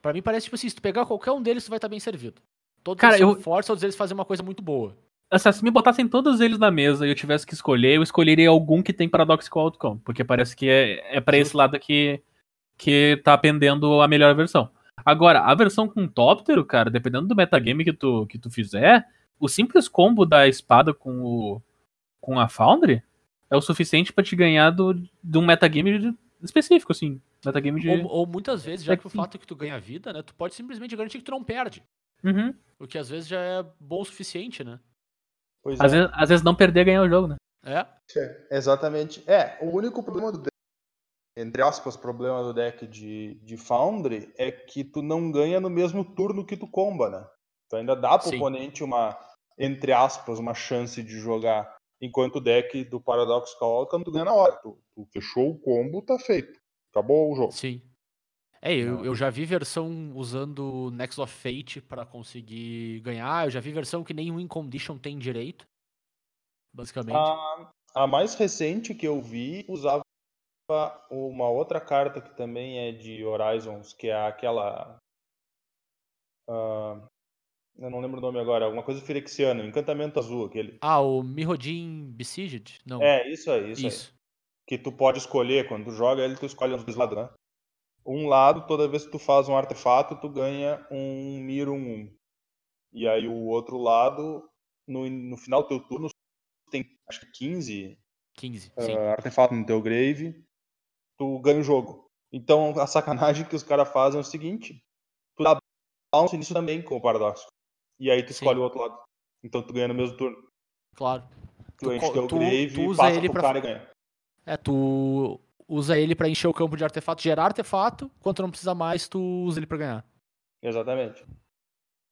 Pra mim parece tipo assim, se tu pegar qualquer um deles, tu vai estar bem servido. Todos Cara, eles eu- fortes, todos eles fazem uma coisa muito boa. Assim, se me botassem todos eles na mesa e eu tivesse que escolher, eu escolheria algum que tem Paradoxical Outcome. Porque parece que é, é pra esse lado que, que tá pendendo a melhor versão. Agora, a versão com Tóptero, cara, dependendo do metagame que tu, que tu fizer, o simples combo da espada com, o, com a Foundry é o suficiente pra te ganhar do, de um metagame específico, assim. Metagame de. Ou, ou muitas vezes, já É que o fato que tu ganha vida, né? Tu pode simplesmente garantir que tu não perde. Uhum. O que às vezes já é bom o suficiente, né? Pois Às, é. vezes, às vezes não perder é ganhar o jogo, né? É. É, Exatamente. É, o único problema do deck, entre aspas, problema do deck de, de Foundry é que tu não ganha no mesmo turno que tu comba, né? Tu ainda dá pro Sim. oponente uma, entre aspas, uma chance de jogar. Enquanto o deck do Paradoxical Outcome tu ganha na hora. Tu, tu fechou o combo, tá feito. Acabou o jogo. Sim. É, eu, eu já vi versão usando Next of Fate pra conseguir ganhar. Eu já vi versão que nem Win Condition tem direito. Basicamente. A, a mais recente que eu vi usava uma outra carta que também é de Horizons, que é aquela. ah, eu não lembro o nome agora, alguma coisa firexiana, encantamento azul, aquele. Ah, o Mirrodin Besieged? Não. É, isso aí, isso, aí. Isso. Que tu pode escolher, quando tu joga ele, tu escolhe os dois lados, né? Um lado, toda vez que tu faz um artefato, tu ganha um Miro 1. E aí o outro lado, no, no final do teu turno, tem acho que 15 15. ah, Sim. artefato no teu grave, tu ganha o jogo. Então a sacanagem que os caras fazem é o seguinte: tu dá bounce nisso também com o paradoxo. E aí tu Sim. escolhe o outro lado. Então tu ganha no mesmo turno. Claro. Tu, Tu enche teu tu- grave tu usa ele pro pra- cara e ganha. É, tu usa ele pra encher o campo de artefato, gerar artefato. Quando tu não precisa mais, tu usa ele pra ganhar. Exatamente.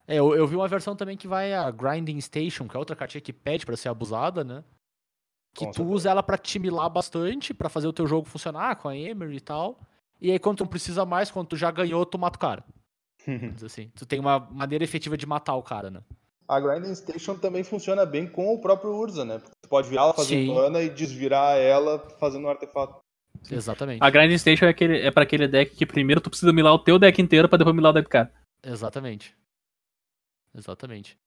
É, eu, eu vi uma versão também que vai a Grinding Station, que é outra cartinha que pede pra ser abusada, né? Que Com tu certeza. usa ela pra te milar bastante, pra fazer o teu jogo funcionar com a Emery e tal. E aí quando tu não precisa mais, quando tu já ganhou, tu mata o cara. Assim. Tu tem uma maneira efetiva de matar o cara, né? A Grinding Station também funciona bem com o próprio Urza, né? Porque tu pode virar ela fazendo Sim. mana e desvirar ela fazendo um artefato. Exatamente. A Grinding Station é, aquele, é pra aquele deck que primeiro tu precisa milar o teu deck inteiro pra depois milar o deck do cara. Exatamente. Exatamente.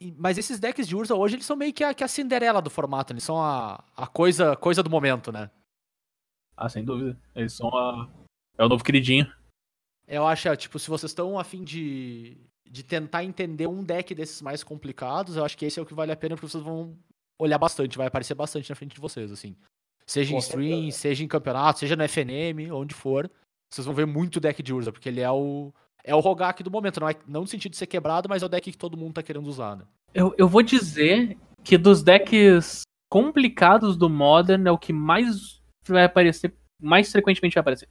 E- mas esses decks de Urza hoje, eles são meio que a, que a Cinderela do formato. Eles são a, a coisa, coisa do momento, né? Ah, sem dúvida. Eles são a. É o novo queridinho. Eu acho, é, tipo, se vocês estão a fim de, de tentar entender um deck desses mais complicados, eu acho que esse é o que vale a pena porque vocês vão olhar bastante, vai aparecer bastante na frente de vocês, assim. Seja em Com stream, certeza. seja em campeonato, seja no FNM, onde for, vocês vão ver muito deck de Urza, porque ele é o é o Rogak do momento, não, é, não no sentido de ser quebrado, mas é o deck que todo mundo tá querendo usar, né? Eu, eu vou dizer que dos decks complicados do Modern é o que mais vai aparecer, mais frequentemente vai aparecer.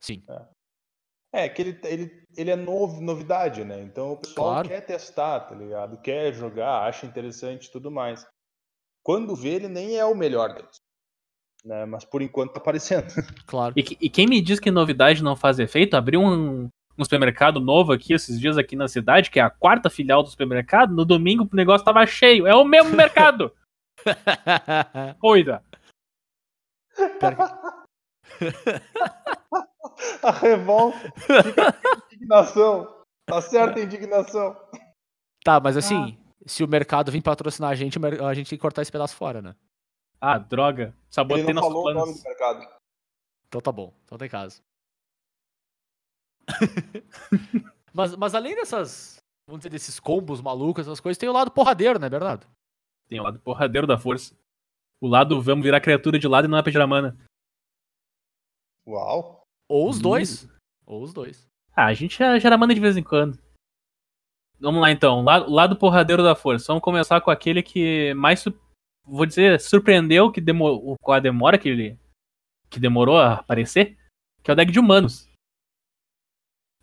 Sim. É, que ele, ele, ele é novo, novidade, né? Então o pessoal Claro. quer testar, tá ligado? Quer jogar, acha interessante e tudo mais. Quando vê, ele nem é o melhor deles. Né? Mas por enquanto tá aparecendo. Claro. E, e quem me diz que novidade não faz efeito, abriu um, um supermercado novo aqui esses dias aqui na cidade, que é a quarta filial do supermercado. No domingo o negócio tava cheio. É o mesmo mercado. Coisa. A revolta, a indignação. Tá certa a indignação. tá, mas assim, se o mercado vir patrocinar a gente, a gente tem que cortar esse pedaço fora, né? Ah, droga. Ele Sabotei não nossos falou o nome planos. do mercado. Então tá bom, então tem caso. mas, mas além dessas, vamos dizer, desses combos malucos, essas coisas, tem o lado porradeiro, né, Bernardo? Tem o lado porradeiro da força. O lado vamos virar criatura de lado e não é pra gerar mana. Uau. Ou os Hum. dois. Ou os dois. Ah, a gente já gera mana de vez em quando. Vamos lá então, lado, lado porradeiro da força. Vamos começar com aquele que mais, vou dizer, surpreendeu que demo, com a demora que ele que demorou a aparecer, que é o deck de humanos.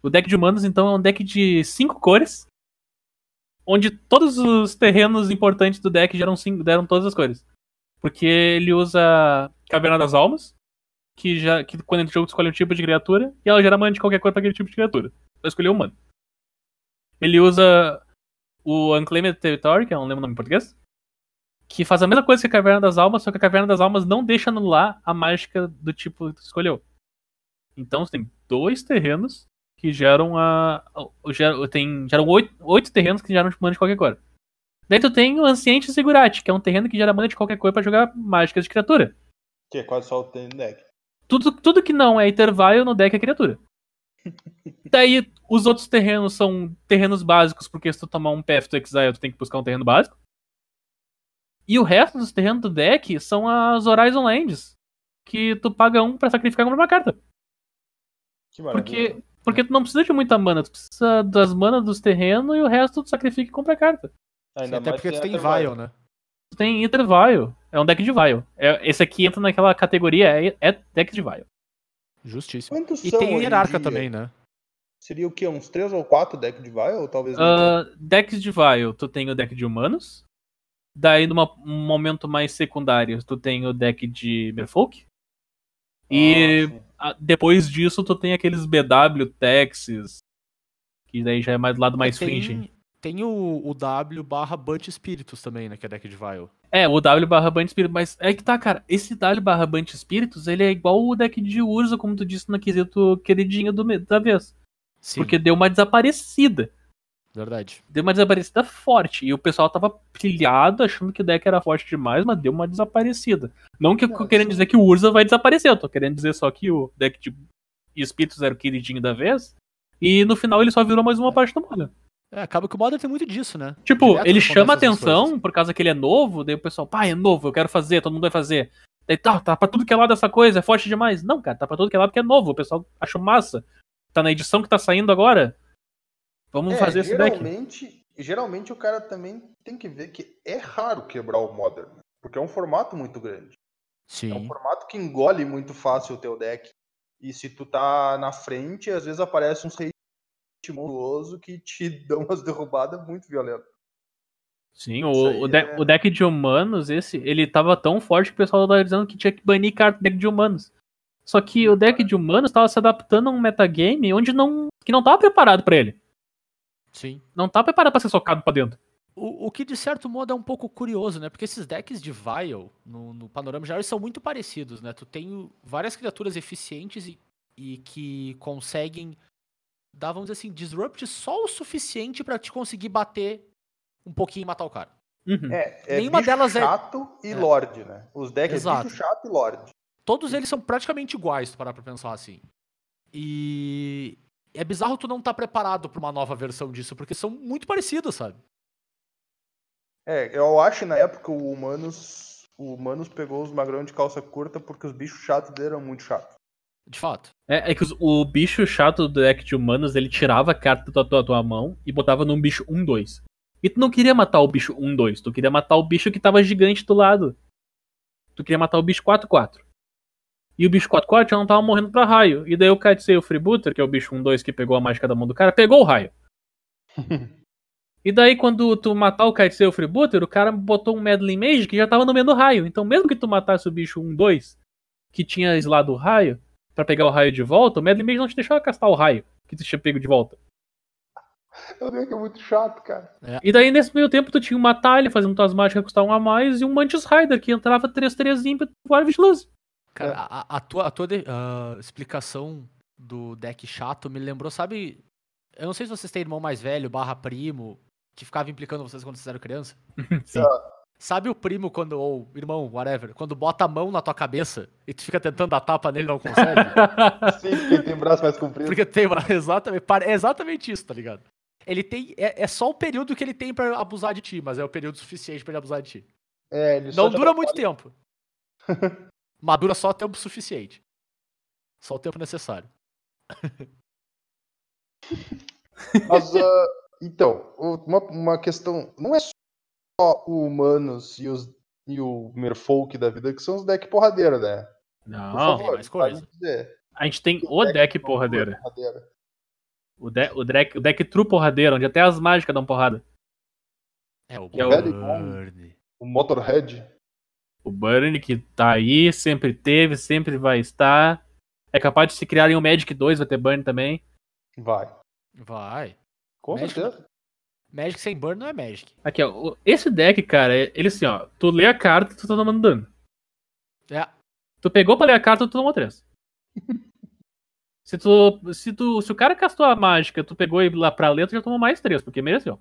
O deck de humanos então é um deck de cinco cores, onde todos os terrenos importantes do deck geram cinco, deram todas as cores. Porque ele usa Caverna das Almas, que já que quando entra no jogo tu escolhe um tipo de criatura e ela gera mana de qualquer cor pra aquele tipo de criatura. Vai escolher humano. Ele usa o Unclaimed Territory, que eu não lembro o nome em português, que faz a mesma coisa que a Caverna das Almas, só que a Caverna das Almas não deixa anular a mágica do tipo que tu escolheu. Então você tem dois terrenos que geram a. geram- Tem, geram oito, oito terrenos que geram mana de qualquer cor. Daí tu tem o Anciente Ziggurat, que é um terreno que gera mana de qualquer cor pra jogar mágicas de criatura. Que é quase só o tem deck. Tudo, tudo que não é intervalo no deck é criatura. Daí, os outros terrenos são terrenos básicos, porque se tu tomar um Path to Exile, tu tem que buscar um terreno básico. E o resto dos terrenos do deck são as Horizon Lands, que tu paga um pra sacrificar uma carta. Que maravilha. Porque, porque tu não precisa de muita mana, tu precisa das manas dos terrenos e o resto tu sacrifica e compra carta. Ainda Até mais porque tu tem tem. Vial, né? Tu tem Intervile, é um deck de Vile. É, esse aqui entra naquela categoria, é, é deck de Vile. Justíssimo. Quantos E são tem Hierarca dia? também, né? Seria o quê? Uns 3 ou 4 decks de Vile? Ou talvez Ah, decks de Vile, tu tem o deck de humanos. Daí, num momento mais secundário, tu tem o deck de Merfolk. E Ah, ah, depois disso, tu tem aqueles BW Texas. Que daí já é mais do lado mais tem, fringe. Tem o, o W barra Bunch Spiritus também, né? Que é deck de Vial. É, o W barra Band Spiritus. Mas é que tá, cara. Esse W barra Band Spiritus, ele é igual o deck de Urza, como tu disse no quesito queridinho do, da vez. Sim, Porque deu uma desaparecida. verdade. Deu uma desaparecida forte. E o pessoal tava pilhado, achando que o deck era forte demais, mas deu uma desaparecida. Não que eu querendo sim. dizer que o Urza vai desaparecer, eu tô querendo dizer só que o deck de Espíritos era o queridinho da vez. E no final ele só virou mais uma parte do Modern. É, acaba que o Modern tem muito disso, né? Tipo, Direto ele chama atenção coisas. por causa que ele é novo, daí o pessoal, pá, é novo, eu quero fazer, todo mundo vai fazer. Daí tá, tá pra tudo que é lado essa coisa, é forte demais. Não, cara, tá pra tudo que é lado porque é novo, o pessoal achou massa. Tá na edição que tá saindo agora. Vamos É, fazer esse deck. geralmente, geralmente o cara também tem que ver que é raro quebrar o Modern. Porque é um formato muito grande. É um Sim. formato que engole muito fácil o teu deck. E se tu tá na frente, às vezes aparece uns hate monstruoso que te dão umas derrubadas muito violentas. Sim, o, o, de- é- o deck de humanos, esse, ele tava tão forte que o pessoal tava dizendo que tinha que banir carta do deck de humanos. Só que o deck de humanos tava se adaptando a um metagame onde não. que não tava preparado pra ele. Sim. Não tava preparado pra ser socado pra dentro. O, o que de certo modo é um pouco curioso, né? Porque esses decks de Vial, no, no panorama geral, eles são muito parecidos, né? Tu tem várias criaturas eficientes e, e que conseguem dar, vamos dizer assim, disrupt só o suficiente pra te conseguir bater um pouquinho e matar o cara. Uhum. É, é Nenhuma bicho delas é- chato e É. Lorde, né? Os decks Exato. é bicho chato e Lorde. Todos eles são praticamente iguais, se tu parar pra pensar assim. E, é bizarro tu não tá preparado pra uma nova versão disso, porque são muito parecidas, sabe? É, eu acho que na época o Humanos, o Humanos pegou os magrão de calça curta porque os bichos chatos dele eram muito chatos. De fato. É, é que os- o bicho chato do deck de humanos, ele tirava a carta da tua, tua mão e botava num bicho 1-2. E tu não queria matar o bicho 1-2, tu queria matar o bicho que tava gigante do lado. Tu queria matar o bicho 4-4. E o bicho 4-4 já não tava morrendo pra raio. E daí o Katsei, o Freebooter, que é o bicho 1-2 que pegou a mágica da mão do cara, pegou o raio. E daí, quando tu matar o Kaitsei o Freebooter, o cara botou um Medley Mage que já tava no meio do raio. Então, mesmo que tu matasse o bicho 1-2, que tinha slado o raio, pra pegar o raio de volta, o Medley Mage não te deixava castar o raio que tu tinha pego de volta. Eu digo que é muito chato, cara. E daí, nesse meio tempo, tu tinha uma talha fazendo tuas mágicas custar um a mais e um Mantis Rider que entrava 3-3 ímpeto voar vigilância. Cara, É. a, a tua, a tua de- ah, explicação do deck chato me lembrou, sabe? Eu não sei se vocês têm irmão mais velho, barra primo, que ficava implicando vocês quando vocês eram criança. Sim. Sabe o primo quando, ou irmão, whatever, quando bota a mão na tua cabeça e tu fica tentando dar tapa nele e não consegue? Sim, quem tem braço mais comprido. Porque tem uma, exatamente, é exatamente isso, tá ligado? Ele tem, é, é só o período que ele tem pra abusar de ti, mas é o período suficiente pra ele abusar de ti. É, ele só Não dura atrapalha. muito tempo. Mas dura só o tempo suficiente. Só o tempo necessário. Mas, ah, então, uma, uma questão. Não é só o Humanos e, os, e o Merfolk da vida que são os deck porradeira, né? Não, favor, mais coisa. pode dizer. a gente tem o deck porradeira. Porradeira. O, de, o, deck, o deck true porradeira, onde até as mágicas dão porrada. É o Que é o- Burn. O Motorhead. O Burn, que tá aí, sempre teve, sempre vai estar. É capaz de se criarem um Magic 2, vai ter Burn também. Vai. Vai. Com Magic- certeza. Magic sem burn não é Magic. Aqui, ó. o- Esse deck, cara, é- ele assim, ó. Tu lê a carta, tu tá tomando dano. É. Tu pegou pra ler a carta, tu tomou 3. se tu. Se tu. Se o cara castou a mágica, tu pegou ele lá pra ler, tu já tomou mais 3, porque mereceu.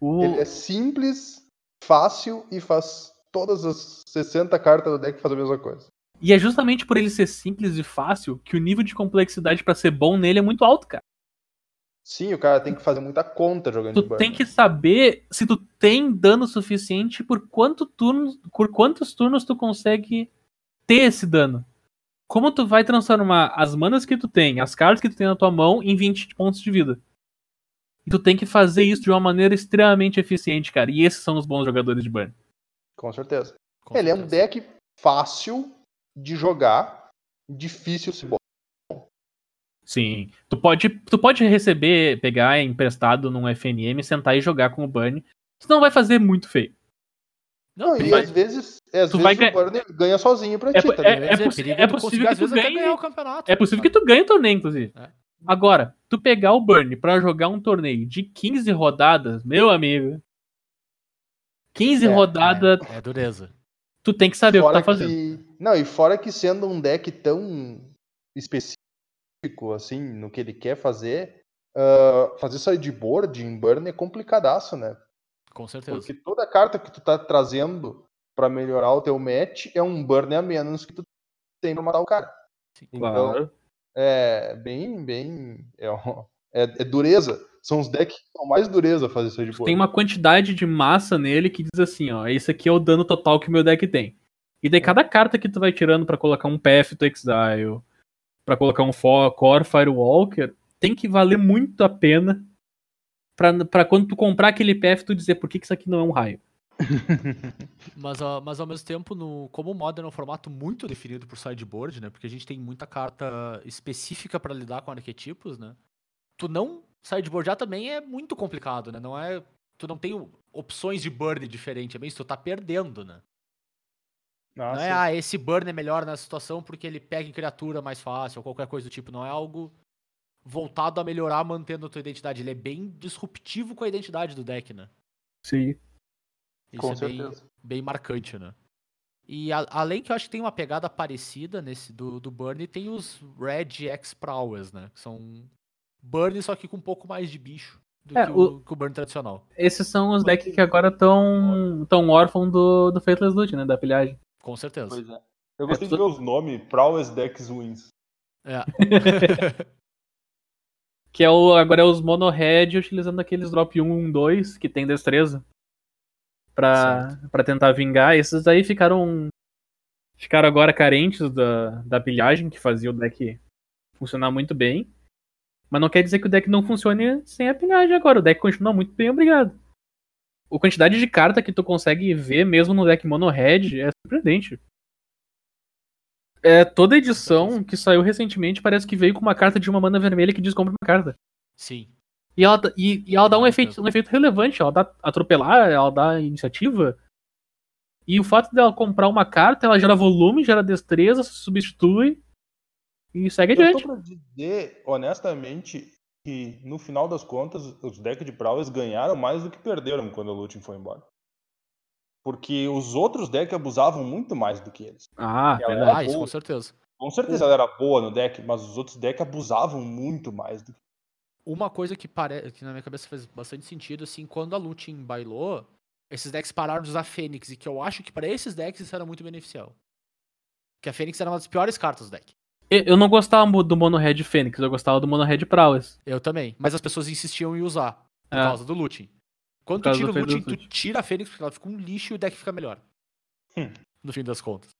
O, Ele é simples, fácil e faz todas as 60 cartas do deck fazem a mesma coisa. E é justamente por ele ser simples e fácil que o nível de complexidade pra ser bom nele é muito alto, cara. Sim, o cara tem que fazer muita conta jogando de Tu burn. tem que saber se tu tem dano suficiente por quanto turnos, por quantos turnos tu consegue ter esse dano. Como tu vai transformar as manas que tu tem, as cartas que tu tem na tua mão em 20 pontos de vida. E tu tem que fazer isso de uma maneira extremamente eficiente, cara. E esses são os bons jogadores de burn. Com certeza. Com Ele é um certeza. deck fácil de jogar, difícil se bom. Sim. Tu pode, tu pode receber, pegar emprestado num FNM, sentar e jogar com o burn. Tu não vai fazer muito feio. Não, Não, e vai- às vezes, é, às tu vezes vai o ganhar- Burner ganha sozinho pra É ti, tá é- ligado? possi- perigo é tu possível conseguir, que às tu vezes, até ganhe- ganhar o campeonato. É possível que tu ganhe o torneio, inclusive. É. Agora, tu pegar o Burn pra jogar um torneio de 15 rodadas, meu amigo. 15 É, rodadas, É dureza. tu tem que saber o que Fora tá fazendo. que- Não, e fora que sendo um deck tão específico, assim, no que ele quer fazer, ah, fazer sideboard em burn é complicadaço, né? Com certeza. Porque toda carta que tu tá trazendo pra melhorar o teu match é um burn a menos que tu tem pra matar o cara. Sim. Então, Claro. é bem, bem. É, é- é dureza. São os decks que são mais dureza fazer sideboard. Tem uma quantidade de massa nele que diz assim, ó, esse aqui é o dano total que o meu deck tem. E daí cada carta que tu vai tirando pra colocar um Path to Exile, pra colocar um Core Firewalker, tem que valer muito a pena pra quando tu comprar aquele Path tu dizer por que, que isso aqui não é um raio. Mas, mas ao mesmo tempo, no, como o Modern é um formato muito definido por sideboard, né? Porque a gente tem muita carta específica pra lidar com arquetipos, né? Tu não sideboardar também é muito complicado, né? Não é. Tu não tem opções de burn diferente, é bem isso, tu tá perdendo, né? Nossa, Não é, ah, esse burn é melhor nessa situação porque ele pega em criatura mais fácil, ou qualquer coisa do tipo. Não é algo voltado a melhorar mantendo a tua identidade. Ele é bem disruptivo com a identidade do deck, né? Sim. Isso com é bem, certeza. bem marcante, né? E a- além que eu acho que tem uma pegada parecida nesse do, do Burn, tem os Red X Prowess, né? Que são Burn, só que com um pouco mais de bicho do É, que, o- o, que o Burn tradicional. Esses são os decks que agora estão tão órfãos do, do Faithless Loot, né? Da pilhagem. Com certeza. Pois é. Eu gostei É, de tu- ver os nomes. Prowess Decks Wins. É. Que é o, agora é os mono-head utilizando aqueles drop 1, 1, 2, que tem destreza. Pra, pra tentar vingar. Esses aí ficaram. Ficaram agora carentes da, da pilhagem, que fazia o deck funcionar muito bem. Mas não quer dizer que o deck não funcione sem a pilhagem agora. O deck continua muito bem, obrigado. A quantidade de carta que tu consegue ver mesmo no deck mono red é surpreendente. É, toda edição que saiu recentemente parece que veio com uma carta de uma mana vermelha que diz compra uma carta. Sim. E ela, e, e ela dá um efeito, um efeito relevante, ela dá atropelar, ela dá iniciativa. E o fato dela comprar uma carta, ela gera volume, gera destreza, substitui e segue Eu tô adiante. pra dizer, honestamente, que no final das contas, os decks de Prowess ganharam mais do que perderam quando a Lutin foi embora. Porque os outros decks abusavam muito mais do que eles. Ah, verdade. Ah, isso boa. com certeza. Com certeza ela era boa no deck, mas os outros decks abusavam muito mais do que. Uma coisa que, pare... que na minha cabeça fez bastante sentido, assim, quando a Lutin bailou, esses decks pararam de usar Fênix, e que eu acho que para esses decks isso era muito beneficial. Que a Fênix era uma das piores cartas do deck. Eu não gostava do Mono Red Fênix, eu gostava do Mono Red Prowess. Eu também. Mas as pessoas insistiam em usar. Por É. causa do Lutin. Quando tu tira o do tu tira a Fênix porque ela fica um lixo e o deck fica melhor. Hum. No fim das contas.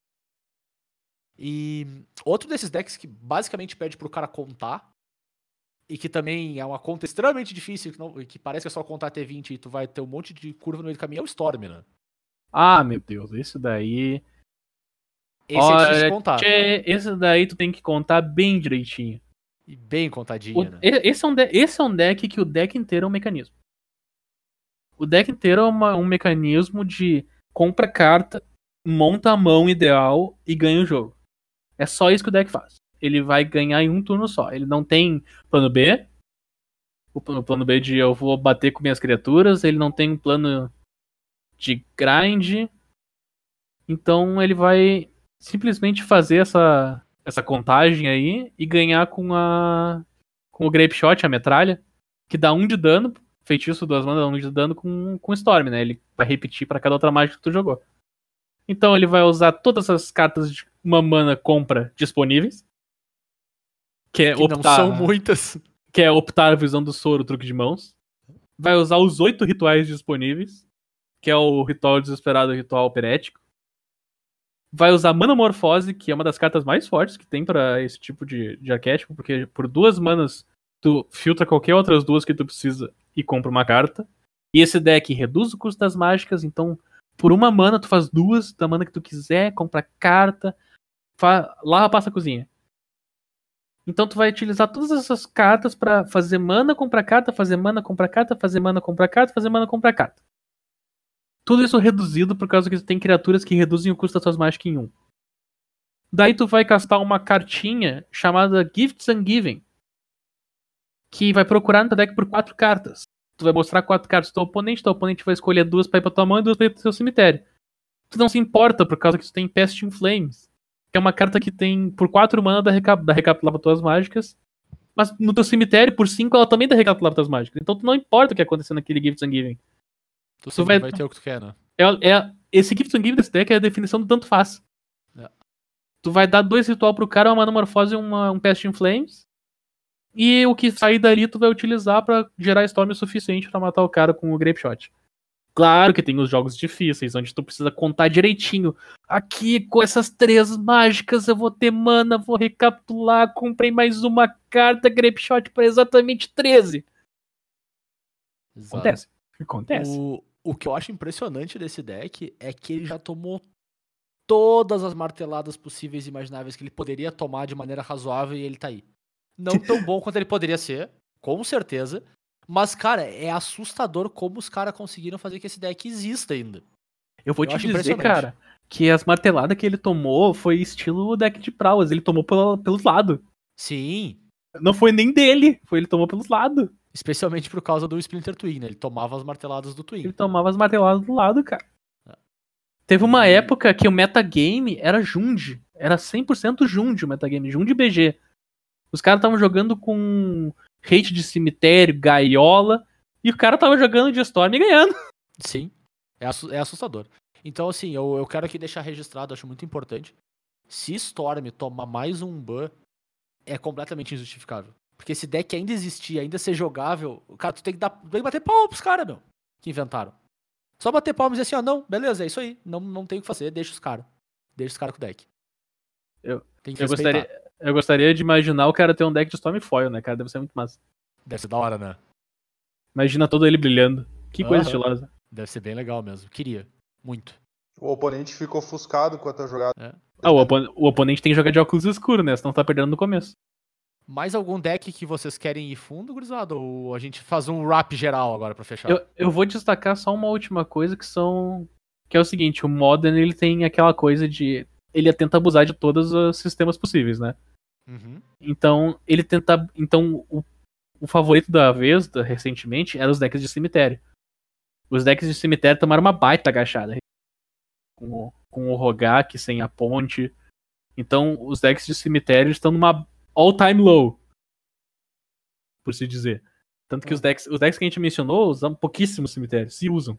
E outro desses decks que basicamente pede pro cara contar. E que também é uma conta extremamente difícil, que, não- que parece que é só contar T20 e tu vai ter um monte de curva no meio do caminho, é o Storm, né? Ah, meu Deus, esse daí. Esse é Olha, contar. tchê, esse daí tu tem que contar bem direitinho. E bem O- contadinho, né? e- esse, é um de- esse é um deck que o deck inteiro é um mecanismo. O deck inteiro é uma- um mecanismo de compra carta, monta a mão ideal e ganha o jogo. É só isso que o deck faz. Ele vai ganhar em um turno só. Ele não tem plano B. O plano, o plano B de eu vou bater com minhas criaturas. Ele não tem um plano de grind. Então ele vai simplesmente fazer essa, essa contagem aí e ganhar com a com o Grape Shot, a metralha, que dá um de dano, feitiço duas manas dá um de dano com, com Storm, né? Ele vai repetir pra cada outra mágica que tu jogou. Então ele vai usar todas as cartas de uma mana compra disponíveis. Que é Que não optar, são muitas. que é optar a visão do soro, truque de mãos. Vai usar os oito rituais disponíveis, que é o ritual desesperado e o ritual operético. Vai usar Manamorfose, que é uma das cartas mais fortes que tem pra esse tipo de, de arquétipo, porque por duas manas tu filtra qualquer outras duas que tu precisa e compra uma carta. E esse deck reduz o custo das mágicas, então por uma mana tu faz duas da mana que tu quiser, compra carta, fa... lava passa a cozinha. Então tu vai utilizar todas essas cartas pra fazer mana, comprar carta, fazer mana, comprar carta, fazer mana, comprar carta, fazer mana, comprar carta. Tudo isso reduzido por causa que tem criaturas que reduzem o custo das tuas mágicas em 1. Daí tu vai castar uma cartinha chamada Gifts and Giving. Que vai procurar no teu deck por quatro cartas. Tu vai mostrar quatro cartas teu oponente, teu oponente vai escolher duas pra ir pra tua mão e duas pra ir pro seu cemitério. Tu não se importa por causa que tu tem Pest in Flames. Que é uma carta que tem por 4 mana da, recap da recapitular tuas mágicas. Mas no teu cemitério, por 5, ela também dá recapitular tuas mágicas. Então tu não importa o que acontecer naquele Gifts and Giving. Tu sempre vai- vai... ter o que tu quer, né? É, é- esse Gifts and Giving desse deck é a definição do tanto faz. É. Tu vai dar dois ritual pro cara, uma Manamorfose e uma, um Pest in Flames. E o que sair dali tu vai utilizar pra gerar storm o suficiente pra matar o cara com o Grape Shot. Claro que tem os jogos difíceis, onde tu precisa contar direitinho. Aqui, com essas três mágicas, eu vou ter mana, vou recapitular, comprei mais uma carta, Grape Shot pra exatamente 13. Exato. Acontece. Acontece. O, o que eu acho impressionante desse deck é que ele já tomou todas as marteladas possíveis e imagináveis que ele poderia tomar de maneira razoável e ele tá aí. Não tão bom quanto ele poderia ser, com certeza. Mas, cara, é assustador como os caras conseguiram fazer que esse deck exista ainda. Eu vou Eu te dizer, cara, que as marteladas que ele tomou foi estilo deck de Prowess. Ele tomou pela- pelos lados. Sim, Não foi nem dele, foi ele tomou pelos lados. Especialmente por causa do Splinter Twin, né? Ele tomava as marteladas do Twin. Ele tomava as marteladas do lado, cara. É. Teve uma época que o metagame era Jund. Era 100% Jund o metagame, Jund BG. Os caras estavam jogando com hate de cemitério, gaiola, e o cara tava jogando de Storm e ganhando. Sim, é, é assustador. Então, assim, eu, eu quero aqui deixar registrado, acho muito importante. Se Storm tomar mais um ban, é completamente injustificável. Porque esse deck ainda existir, ainda ser jogável, cara, tu tem que dar. Tem que bater palma pros caras, meu. Que inventaram. Só bater palma e dizer assim, ó, não, beleza, é isso aí. Não, não tem o que fazer, deixa os caras. Deixa os caras com o deck. Eu- tem que Eu respeitar. gostaria, eu gostaria de imaginar o cara ter um deck de Stormfoil, né, cara? Deve ser muito massa. Deve ser da hora, né? Imagina todo ele brilhando. Que coisa Aham. estilosa. Deve ser bem legal mesmo. Queria. Muito. O oponente ficou ofuscado com a tua jogada. Ah, o, opon- o oponente tem que jogar de óculos escuros, né? Senão tá perdendo no começo. Mais algum deck que vocês querem ir fundo, gurizada? Ou a gente faz um wrap geral agora pra fechar? Eu, eu vou destacar só uma última coisa que são. Que é o seguinte, o Modern ele tem aquela coisa de. Ele tenta abusar de todos os sistemas possíveis, né? Uhum. Então, ele tenta. Então, o, o favorito da vez, da- recentemente, eram os decks de cemitério. Os decks de cemitério tomaram uma baita agachada. Com o, com o Rogak sem a ponte. Então, os decks de cemitério estão numa all-time low. Por se dizer. Tanto que os decks, os decks que a gente mencionou usam pouquíssimos cemitérios, se usam.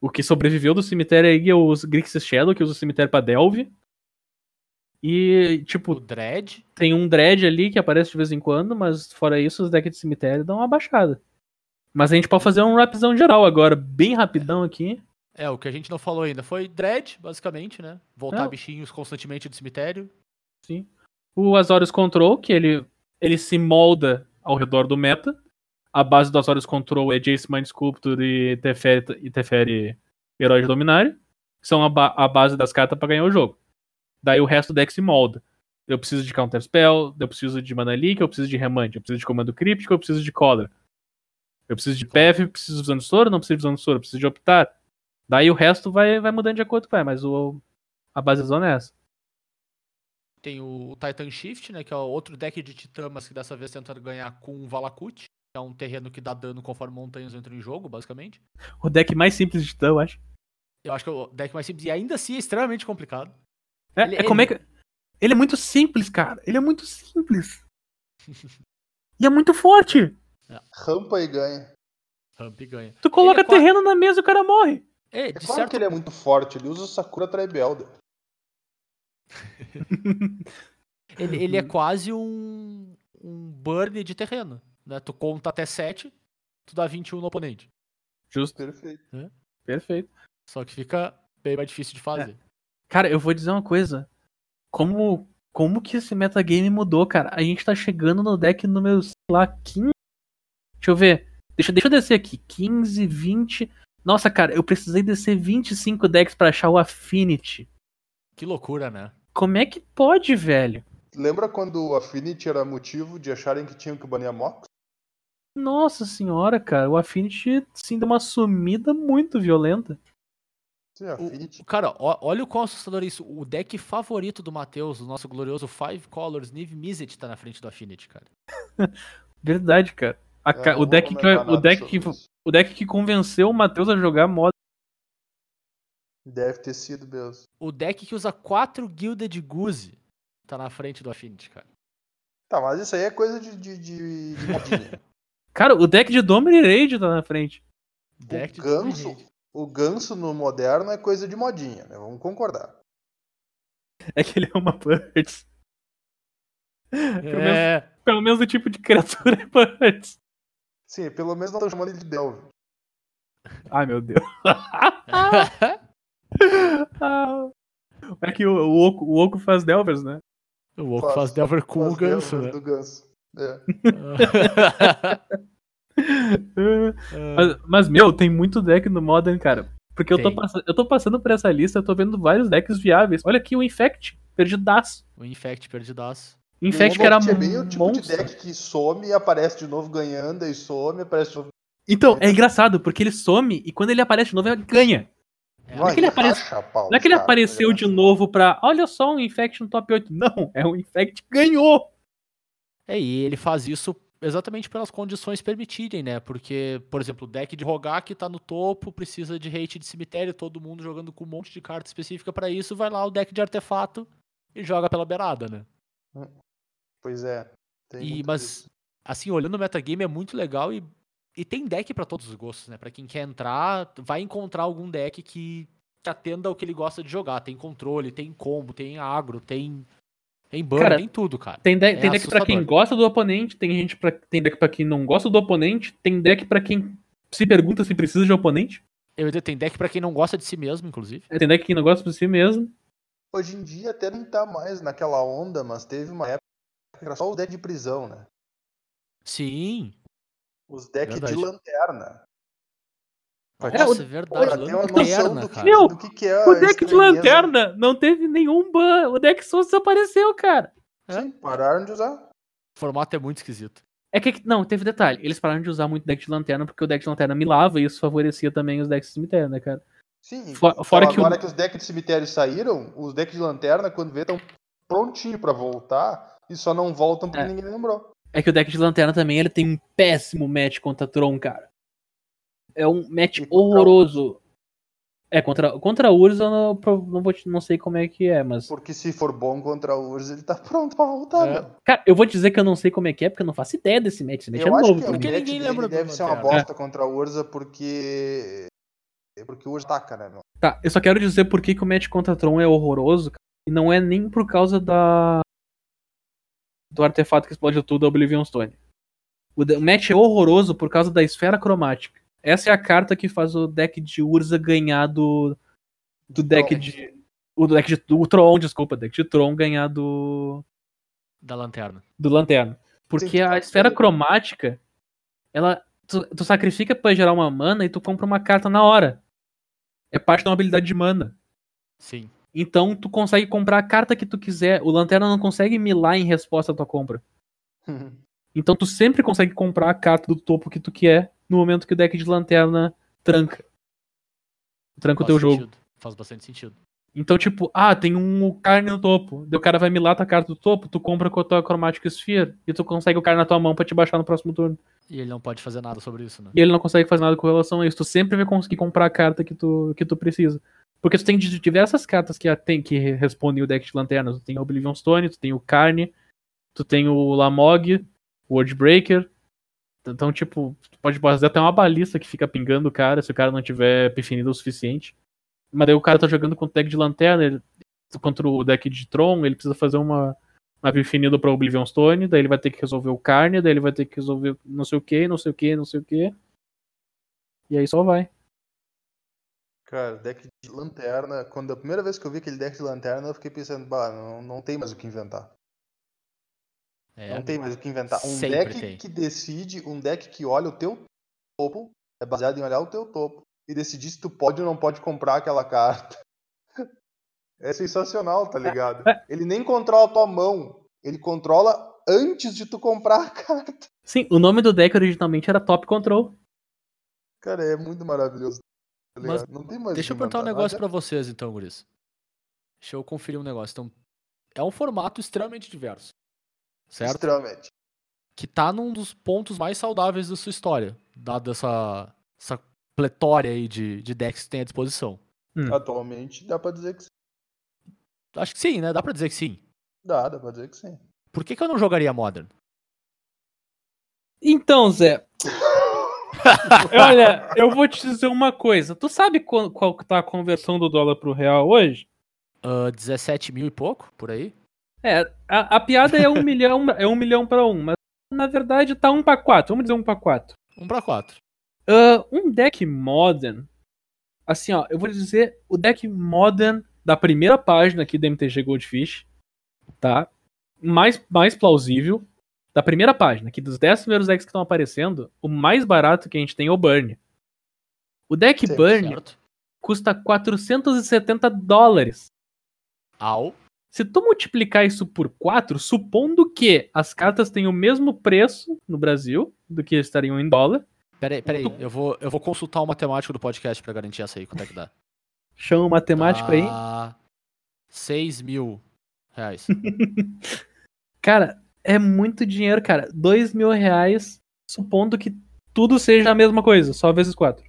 O que sobreviveu do cemitério aí é os Grixis Shadow, que usa o cemitério pra Delve. E, tipo, O Dread. tem um dread ali que aparece de vez em quando, mas fora isso, os decks de cemitério dão uma baixada. Mas a gente pode fazer um rapzão geral agora, bem rapidão aqui. É, o que a gente não falou ainda foi Dread, basicamente, né? Voltar Não. bichinhos constantemente do cemitério. Sim. O Azorius Control, que ele, ele se molda ao redor do meta. A base do Azorius Control é Jace Mind Sculptor e Teferi, e Teferi Herói de Dominário. Que são a, ba- a base das cartas pra ganhar o jogo. Daí o resto do deck se molda. Eu preciso de Counter Spell, eu preciso de Mana Leak, eu preciso de Remand, eu preciso de Comando Críptico, eu preciso de Cólera. Eu preciso de PF, preciso de Soro, não preciso de Soro, preciso de Optar. Daí o resto vai, vai mudando de acordo com vai, mas o, a base zona é essa. Tem o Titan Shift, né? Que é outro deck de Titã, mas que dessa vez tentando ganhar com o Valakut. Que é um terreno que dá dano conforme montanhas entram em jogo, basicamente. O deck mais simples de Titã, eu acho. Eu acho que é o deck mais simples e ainda assim é extremamente complicado. É, Ele- é como é que. Ele é muito simples, cara. Ele é muito simples. e é muito forte. Rampa e ganha. Ramp ganha. Tu coloca Ele é terreno na mesa e o cara morre. É, É de claro certo que ele é muito forte, ele usa o Sakura Tribeelder. Ele, ele é quase um, um burn de terreno. Né? Tu conta até 7, tu dá 21 no oponente. Justo. Perfeito. Perfeito. Só que fica bem mais difícil de fazer. Cara, eu vou dizer uma coisa. Como, como que esse metagame mudou, cara? A gente tá chegando no deck número, sei lá, 15. Deixa eu ver. Deixa, deixa eu descer aqui. 15, 20. Nossa, cara, eu precisei descer 25 decks pra achar o Affinity. Que loucura, né? Como é que pode, velho? Lembra quando o Affinity era motivo de acharem que tinham que banir a Mox? Nossa senhora, cara, o Affinity sim deu uma sumida muito violenta. Sim, Affinity. Cara, ó- olha o quão assustador é isso. O deck favorito do Matheus, o nosso glorioso Five Colors, Niv Mizzet, tá na frente do Affinity, cara. Verdade, cara. A não o, deck que, o, deck que, o deck que convenceu o Matheus a jogar moda. Deve ter sido mesmo. O deck que usa 4 Gilded Goose tá na frente do Affinity, cara. Tá, mas isso aí é coisa de, de, de, de modinha. Cara, o deck de Dominant Rage tá na frente. Deck de ganso? O ganso no moderno é coisa de modinha, né? Vamos concordar. É que ele é uma Birds. Pelo, menos, É, pelo menos o tipo de criatura é Birds. Sim, pelo menos não estão chamando ele de Delve. Ai, meu Deus. Ah, é que o, o, Oco, o Oco faz Delvers, né? o Oco Faz- faz Delver com o Faz ganso, Delver né? Do ganso. É. Mas, mas, meu, tem muito deck no Modern, cara. Porque eu tô, eu tô passando por essa lista, eu tô vendo vários decks viáveis. Olha aqui o Infect, perdidaço. o Infect perdidaço. Infect O que era é bem o tipo monstro. de deck que some e aparece de novo ganhando, e some e aparece de novo. Então, é engraçado, porque ele some e quando ele aparece de novo, ele ganha. Não é que ele aparece- Não é que ele dos caras, apareceu né? de novo pra. Olha só, um Infect no top 8. Não, é o Infect que ganhou. É, e ele faz isso exatamente pelas condições permitirem, né? Porque, por exemplo, o deck de Rogak tá no topo, precisa de hate de cemitério, todo mundo jogando com um monte de carta específica pra isso, vai lá o deck de artefato e joga pela beirada, né? Pois é. tem E, mas, disso. assim, olhando o metagame é muito legal e, e tem deck pra todos os gostos, né? Pra quem quer entrar, vai encontrar algum deck que, atenda ao que ele gosta de jogar. Tem controle, tem combo, tem agro, tem Em ban, Cara, em tudo, cara. Tem, deck É tem deck pra quem gosta do oponente, tem gente pra, tem deck pra quem não gosta do oponente, tem deck pra quem se pergunta se precisa de oponente, Eu tem deck pra quem não gosta de si mesmo, inclusive. tem deck que não gosta por si mesmo. Hoje em dia até não tá mais naquela onda, mas teve uma época que era só os decks de prisão, né? Sim. Os decks de Verdade. lanterna. Pra É, Nossa, o- é verdade. Lanterna, do que, cara. Meu, do que, que é O deck de lanterna não teve nenhum ban, o deck só desapareceu, cara. Sim, pararam de usar. O formato é muito esquisito. É que, não, teve detalhe, eles pararam de usar muito deck de lanterna porque o deck de lanterna milava e isso favorecia também os decks de cemitério, né, cara? Sim, Fora- então fora que o- agora que os decks de cemitério saíram, os decks de lanterna, quando vê, estão prontinhos pra voltar e só não voltam porque É. ninguém lembrou. É que o deck de lanterna também ele tem um péssimo match contra Tron, cara. É um match contra horroroso. É, contra, contra a Urza eu não, não, vou, não sei como é que é, mas. Porque se for bom contra Urza, ele tá pronto pra voltar, É. meu. Cara, eu vou dizer que eu não sei como é que é, porque eu não faço ideia desse match. Esse match Eu é acho novo que mim. Porque ninguém dele lembra do deve ser uma bosta contra o Urza porque... Porque o Urza taca, né, meu? Tá, eu só quero dizer por que, que o match contra Tron é horroroso, cara, e não é nem por causa da. Do artefato que explode tudo, a Oblivion Stone. O, o match é horroroso por causa da esfera cromática. Essa é a carta que faz o deck de Urza ganhar do. do deck Tron. de. O deck de. do Tron, desculpa, deck de Tron ganhar do. Da lanterna. do Lanterna. Porque Sim, a esfera cromática, ela. Tu, tu sacrifica pra gerar uma mana e tu compra uma carta na hora. É parte de uma habilidade de mana. Sim. Então tu consegue comprar a carta que tu quiser. O Lanterna não consegue milar em resposta à tua compra. Então tu sempre consegue comprar a carta do topo que tu quer no momento que o deck de Lanterna tranca. Tranca o Faz teu jogo. sentido. Faz bastante sentido. Então, tipo, ah, tem um carne no topo. Daí o cara vai milar tua carta do topo, tu compra com a tua Chromatic Sphere e tu consegue o carne na tua mão pra te baixar no próximo turno. E ele não pode fazer nada sobre isso, né? E ele não consegue fazer nada com relação a isso. Tu sempre vai conseguir comprar a carta que tu, que tu precisa. Porque tu tem di- diversas cartas que, tem, que respondem o deck de lanternas. Tu tem o Oblivion Stone, tu tem o Carne, tu tem o Lamog, o Wordbreaker. Então, tipo, tu pode fazer até uma balista que fica pingando o cara se o cara não tiver definido o suficiente. Mas daí o cara tá jogando com o deck de lanterna, ele- contra o deck de Tron, ele precisa fazer uma, uma definida pra Oblivion Stone, daí ele vai ter que resolver o Carne, daí ele vai ter que resolver não sei o que, não sei o que, não sei o que. E aí só vai. Cara, deck de lanterna. Quando a primeira vez que eu vi aquele deck de lanterna, eu fiquei pensando, bah, não, não tem mais o que inventar. É, Não tem mais o que inventar. Um deck tem. que decide, um deck que olha o teu topo, é baseado em olhar o teu topo e decidir se tu pode ou não pode comprar aquela carta. É sensacional, tá ligado? Ele nem controla a tua mão, ele controla antes de tu comprar a carta. Sim, o nome do deck originalmente era Top Control. Cara, é muito maravilhoso. Tá Mas não tem mais o Deixa eu perguntar um negócio Nada. pra vocês, então, Guris. Deixa eu conferir um negócio. Então, é um formato extremamente diverso. Certo? Extremamente. Que tá num dos pontos mais saudáveis da sua história. Dada essa, essa pletória aí de, de decks que tem à disposição. Hum. Atualmente dá pra dizer que sim. Acho que sim, né? Dá pra dizer que sim. Dá, dá pra dizer que sim. Por que, que eu não jogaria Modern? Então, Zé. Olha, eu vou te dizer uma coisa. Tu sabe qual, qual que tá a conversão do dólar pro real hoje? Ah, 17 mil e pouco, por aí? É, a, a piada é um milhão, é um milhão para um, mas na verdade tá um para quatro. Vamos dizer um para quatro. 1 pra 4. Ah, um deck modern. Assim, ó, eu vou dizer o deck modern da primeira página aqui do MTG Goldfish, tá? Mais, mais plausível. Da primeira página, aqui dos 10 primeiros decks que estão aparecendo, o mais barato que a gente tem é o Burn. O deck Sim, Burn Certo? custa 470 dólares. Au. Se tu multiplicar isso por 4, supondo que as cartas têm o mesmo preço no Brasil do que estariam em dólar, Peraí, peraí. Eu vou, eu vou consultar o matemático do podcast pra garantir essa aí. Quanto é que dá? chama o matemático aí. Dá 6 mil reais. Cara, é muito dinheiro, cara. 2 mil reais, supondo que tudo seja a mesma coisa, só vezes 4.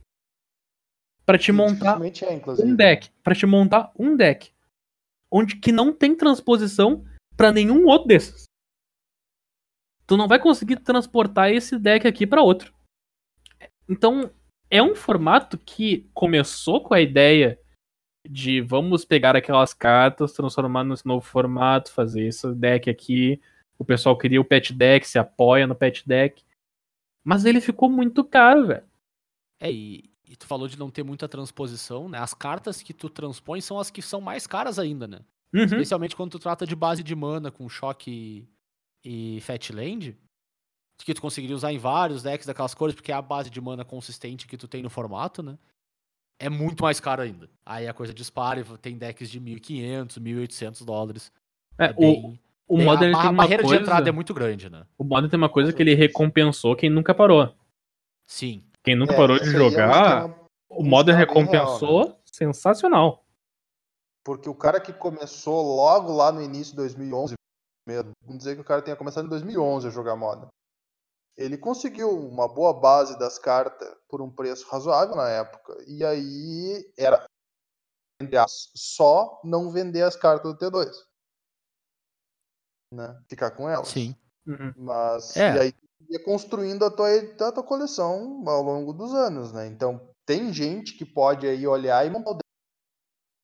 Pra te montar é, um deck. Pra te montar um deck. Onde que não tem transposição pra nenhum outro desses. Tu não vai conseguir transportar esse deck aqui pra outro. Então, é um formato que começou com a ideia de vamos pegar aquelas cartas, transformar nesse novo formato, fazer esse deck aqui. O pessoal queria o pet deck, se apoia no pet deck. Mas ele ficou muito caro, velho. É, e, e tu falou de não ter muita transposição, né? As cartas que tu transpõe são as que são mais caras ainda, né? Uhum. Especialmente quando tu trata de base de mana com choque e Fatland. Que tu conseguiria usar em vários decks daquelas cores, porque é a base de mana consistente que tu tem no formato, né? É muito mais caro ainda. Aí a coisa dispara e tem decks de 1.500, 1.800 dólares. É, É bem- o bem- Modern a, tem a uma barreira coisa... de entrada é muito grande, né? O Modern tem uma coisa que ele recompensou quem nunca parou. Sim. Quem nunca É, parou de é jogar, esquema- o Modern bem recompensou real, né? sensacional. Porque o cara que começou logo lá no início de 2011, mesmo, vamos dizer que o cara tenha começado em 2011 a jogar moda. Ele conseguiu uma boa base das cartas por um preço razoável na época. E aí era só não vender as cartas do T2. Né? Ficar com elas. Sim. Uhum. Mas É. e aí tu ia construindo a tua, a tua coleção ao longo dos anos, né? Então tem gente que pode aí olhar e montar o deck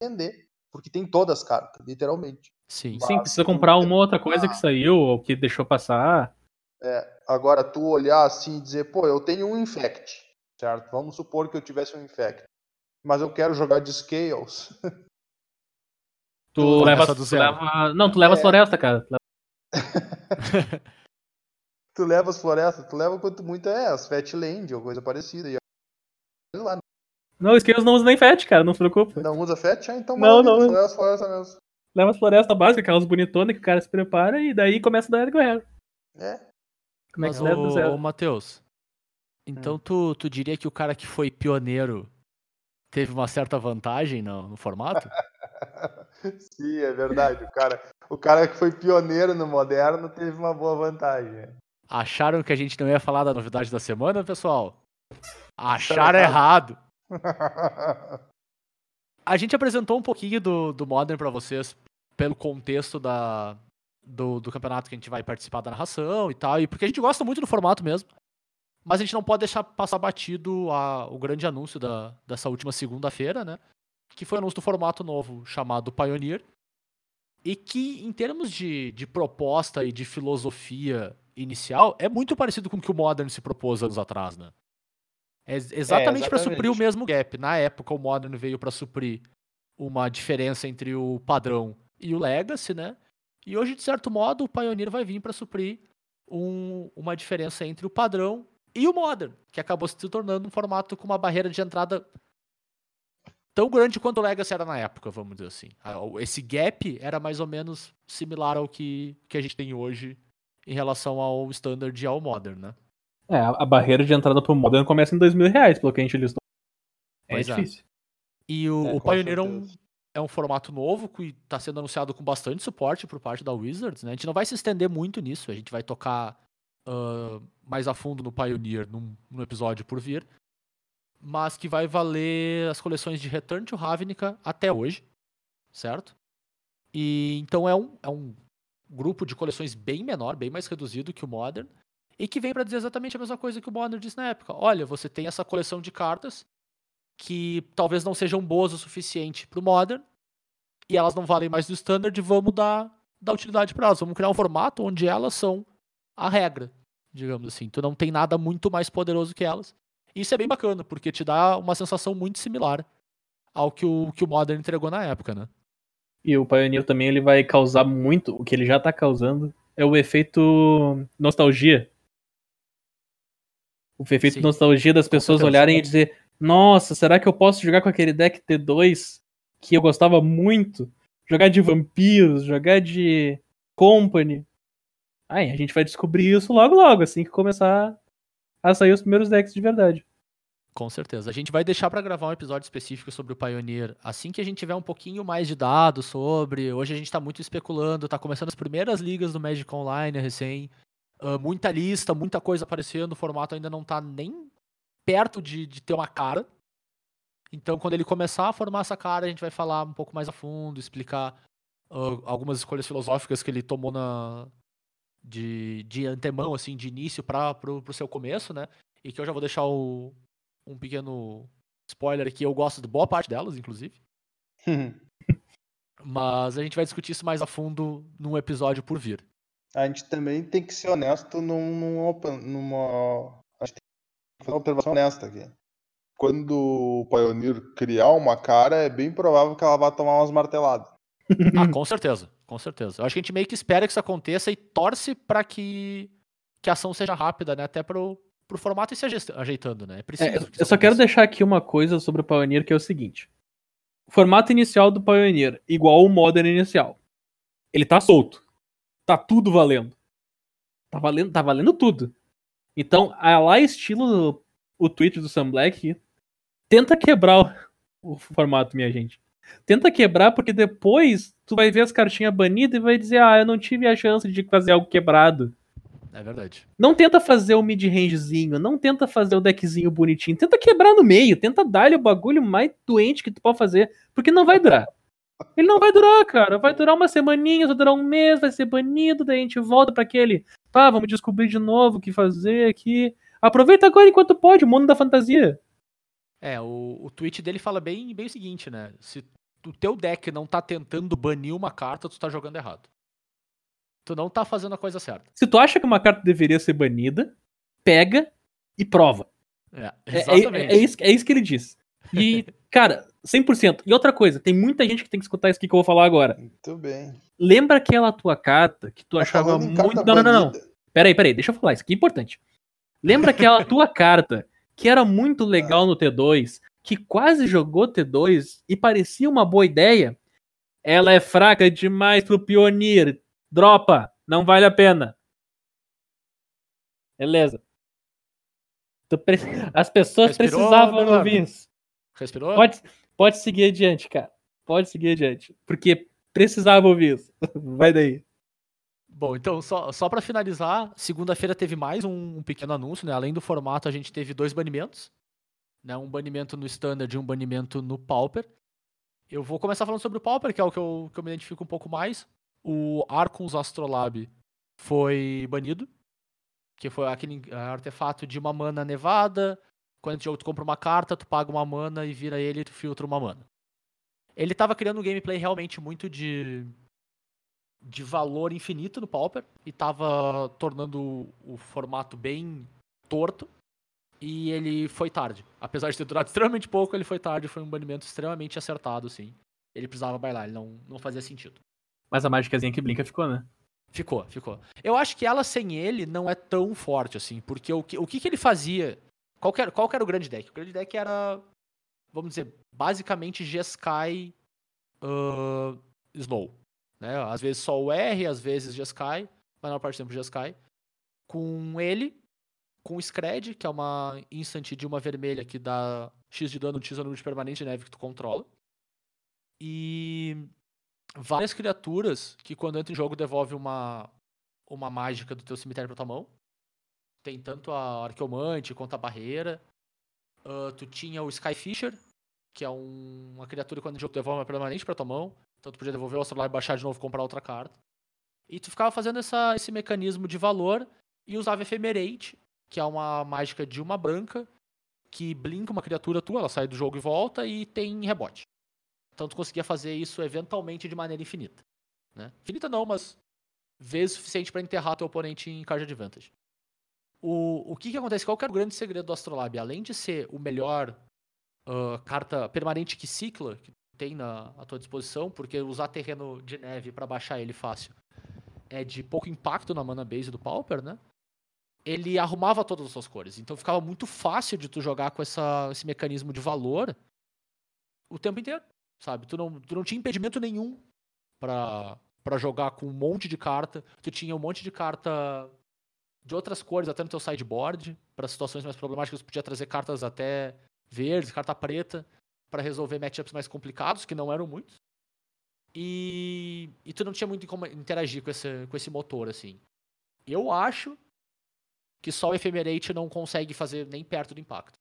e vender, porque tem todas as cartas, literalmente. Sim. Sim, Mas precisa tu comprar uma outra coisa que saiu ou que deixou passar. Agora tu olhar assim e dizer, pô, eu tenho um infect, certo? Vamos supor que eu tivesse um infect, mas eu quero jogar de scales. Tu Começa leva, do tu leva. Não, tu leva É. as florestas, cara. Tu leva- as florestas, tu leva quanto muito é as Fatland ou coisa parecida. E lá, Não, o Scales não usa nem FAT, cara, não se preocupa. não usa Fat? Ah, então Não, não. tu leva as florestas mesmo. Leva as florestas básicas, aquelas bonitonas que o cara se prepara e daí começa a dar guerra. É, Como é que Mas, leva do ô, zero? ô Matheus, então tu, tu diria que o cara que foi pioneiro teve uma certa vantagem no, no formato? Sim, é verdade. O cara, o cara que foi pioneiro no moderno teve uma boa vantagem. Acharam que a gente não ia falar da novidade da semana, pessoal? Acharam errado. A gente apresentou um pouquinho do, do Modern pra vocês pelo contexto da, do, do campeonato que a gente vai participar da narração e tal, e porque a gente gosta muito do formato mesmo. Mas a gente não pode deixar passar batido a- o grande anúncio da, dessa última segunda-feira, né? Que foi o anúncio do formato novo chamado Pioneer. E que, em termos de, de proposta e de filosofia inicial, é muito parecido com o que o Modern se propôs anos atrás, né? É ex- exatamente para suprir o exatamente. mesmo gap. Na época, o Modern veio para suprir uma diferença entre o padrão e o Legacy, né? E hoje, de certo modo, o Pioneer vai vir para suprir um- uma diferença entre o padrão e o Modern, que acabou se tornando um formato com uma barreira de entrada tão grande quanto o Legacy era na época, vamos dizer assim. Esse gap era mais ou menos similar ao que, que a gente tem hoje em relação ao Standard e ao Modern, né? É, a barreira de entrada pro Modern começa em dois mil reais, pelo que a gente listou. É Pois é. difícil. E o, É, o Pioneer é um, é um formato novo que está sendo anunciado com bastante suporte por parte da Wizards, né? A gente não vai se estender muito nisso, a gente vai tocar ah, mais a fundo no Pioneer num, num episódio por vir, mas que vai valer as coleções de Return to Ravnica até hoje, certo? E então é um, é um grupo de coleções bem menor, bem mais reduzido que o Modern, e que vem para dizer exatamente a mesma coisa que o Modern disse na época. Olha, você tem essa coleção de cartas que talvez não sejam boas o suficiente pro Modern, e elas não valem mais do Standard, vamos dar, dar utilidade para elas. Vamos criar um formato onde elas são a regra, digamos assim. Tu não tem nada muito mais poderoso que elas. Isso é bem bacana, porque te dá uma sensação muito similar ao que o, que o Modern entregou na época, né? E o Pioneer também ele vai causar muito, o que ele já tá causando, é o efeito nostalgia. O efeito Sim, nostalgia das pessoas olharem e dizer: Nossa, será que eu posso jogar com aquele deck T2 que eu gostava muito? Jogar de vampiros, jogar de company. Aí a gente vai descobrir isso logo logo, assim que começar a sair os primeiros decks de verdade. Com certeza. A gente vai deixar para gravar um episódio específico sobre o Pioneer assim que a gente tiver um pouquinho mais de dados sobre. Hoje a gente tá muito especulando, tá começando as primeiras ligas do Magic Online recém. Ah, muita lista, muita coisa aparecendo, o formato ainda não tá nem perto de, de ter uma cara. Então, quando ele começar a formar essa cara, a gente vai falar um pouco mais a fundo, explicar ah, algumas escolhas filosóficas que ele tomou na de, de antemão, assim, de início para pro, pro seu começo, né? E que eu já vou deixar o, um pequeno spoiler aqui, eu gosto de boa parte delas, inclusive. Mas a gente vai discutir isso mais a fundo num episódio por vir. A gente também tem que ser honesto num, numa. A gente tem que fazer uma observação honesta aqui. Quando o Pioneer criar uma cara, é bem provável que ela vá tomar umas marteladas. Ah, com certeza, com certeza. Eu acho que a gente meio que espera que isso aconteça e torce pra que, que a ação seja rápida, né? Até pro, pro formato ir se aje- ajeitando, né? É preciso É, eu só quero deixar aqui uma coisa sobre o Pioneer, que é o seguinte. O formato inicial do Pioneer, igual o Modern inicial. Ele tá solto. Tá tudo valendo. Tá valendo, tá valendo tudo. Então, a lá estilo o tweet do Sam Black, tenta quebrar o, o formato, minha gente. Tenta quebrar, porque depois tu vai ver as cartinhas banidas e vai dizer, ah, eu não tive a chance de fazer algo quebrado. É verdade. Não tenta fazer o mid-rangezinho, não tenta fazer o deckzinho bonitinho, tenta quebrar no meio, tenta dar-lhe o bagulho mais doente que tu pode fazer, porque não vai durar. Ele não vai durar, cara. Vai durar uma semaninha, vai durar um mês, vai ser banido, daí a gente volta pra aquele. Tá, vamos descobrir de novo o que fazer aqui. Aproveita agora enquanto pode, o mundo da fantasia. É, o, o tweet dele fala bem, bem o seguinte, né? Se o teu deck não tá tentando banir uma carta, tu tá jogando errado. Tu não tá fazendo a coisa certa. Se tu acha que uma carta deveria ser banida, pega e prova. É, É, exatamente. é- é isso, é isso que ele diz. E, cara, 100%. E outra coisa, tem muita gente que tem que escutar isso aqui que eu vou falar agora. Muito bem. Lembra aquela tua carta que tu Tá achava muito. Não, não, não, não. Peraí, peraí, deixa eu falar, isso aqui é importante. Lembra aquela tua carta que era muito legal no T2, que quase jogou T2 e parecia uma boa ideia? Ela é fraca demais pro Pioneer. Dropa, não vale a pena. Beleza. Pre- As pessoas Respirou, precisavam Bernardo? ouvir isso. Respirou? Pode, pode seguir adiante, cara. Pode seguir adiante. Porque precisava ouvir isso. Vai daí. Bom, então, só, só para finalizar, segunda-feira teve mais um, um pequeno anúncio, né? Além do formato, a gente teve dois banimentos. Né? Um banimento no Standard e um banimento no Pauper. Eu vou começar falando sobre o Pauper, que é o que eu, que eu me identifico um pouco mais. O Arcons Astrolabe foi banido. Que foi aquele artefato de uma mana nevada. Quando tu compra uma carta, tu paga uma mana e vira ele e tu filtra uma mana. Ele tava criando um gameplay realmente muito de de valor infinito no Pauper e tava tornando o formato bem torto. E ele foi tarde. Apesar de ter durado extremamente pouco, ele foi tarde. Foi um banimento extremamente acertado, sim. Ele precisava bailar, ele não, não fazia sentido. Mas a mágicazinha que brinca ficou, né? Ficou, ficou. Eu acho que ela sem ele não é tão forte assim, porque o que, o que, que ele fazia? Qual que, era, qual que era o grande deck? O grande deck era, vamos dizer, basicamente G-Sky uh, Snow. Né? Às vezes só o R, às vezes G-Sky, mas na maior parte do tempo G-Sky. Com ele, com Scred, que é uma instant de uma vermelha que dá X de dano, X número de permanente de neve que tu controla. E várias criaturas que quando entra em jogo devolve uma, uma mágica do teu cemitério pra tua mão. Tem tanto a Arqueomante quanto a Barreira. Ah, tu tinha o Skyfisher, que é um- uma criatura que quando o jogo devolve uma permanente pra tua mão. Então tu podia devolver o Astrolabe, baixar de novo comprar outra carta. E tu ficava fazendo essa, esse mecanismo de valor e usava Ephemerate, que é uma mágica de uma branca, que blinka uma criatura tua, ela sai do jogo e volta e tem rebote. Então tu conseguia fazer isso eventualmente de maneira infinita. Né? Infinita não, mas vezes suficiente para enterrar teu oponente em card advantage. O, o que, que acontece? Qual que era o grande segredo do Astrolabe? Além de ser o melhor ah, carta permanente que cicla que tem na à tua disposição, porque usar terreno de neve para baixar ele fácil é de pouco impacto na mana base do Pauper, né? Ele arrumava todas as suas cores. Então ficava muito fácil de tu jogar com essa, esse mecanismo de valor o tempo inteiro, sabe? Tu não, tu não tinha impedimento nenhum pra, jogar com um monte de carta. Tu tinha um monte de carta de outras cores até no teu sideboard, para situações mais problemáticas, tu podia trazer cartas até verdes, carta preta, para resolver matchups mais complicados, que não eram muitos. E, e tu não tinha muito como interagir com esse, com esse motor, assim. Eu acho que só o Ephemerate não consegue fazer nem perto do impacto.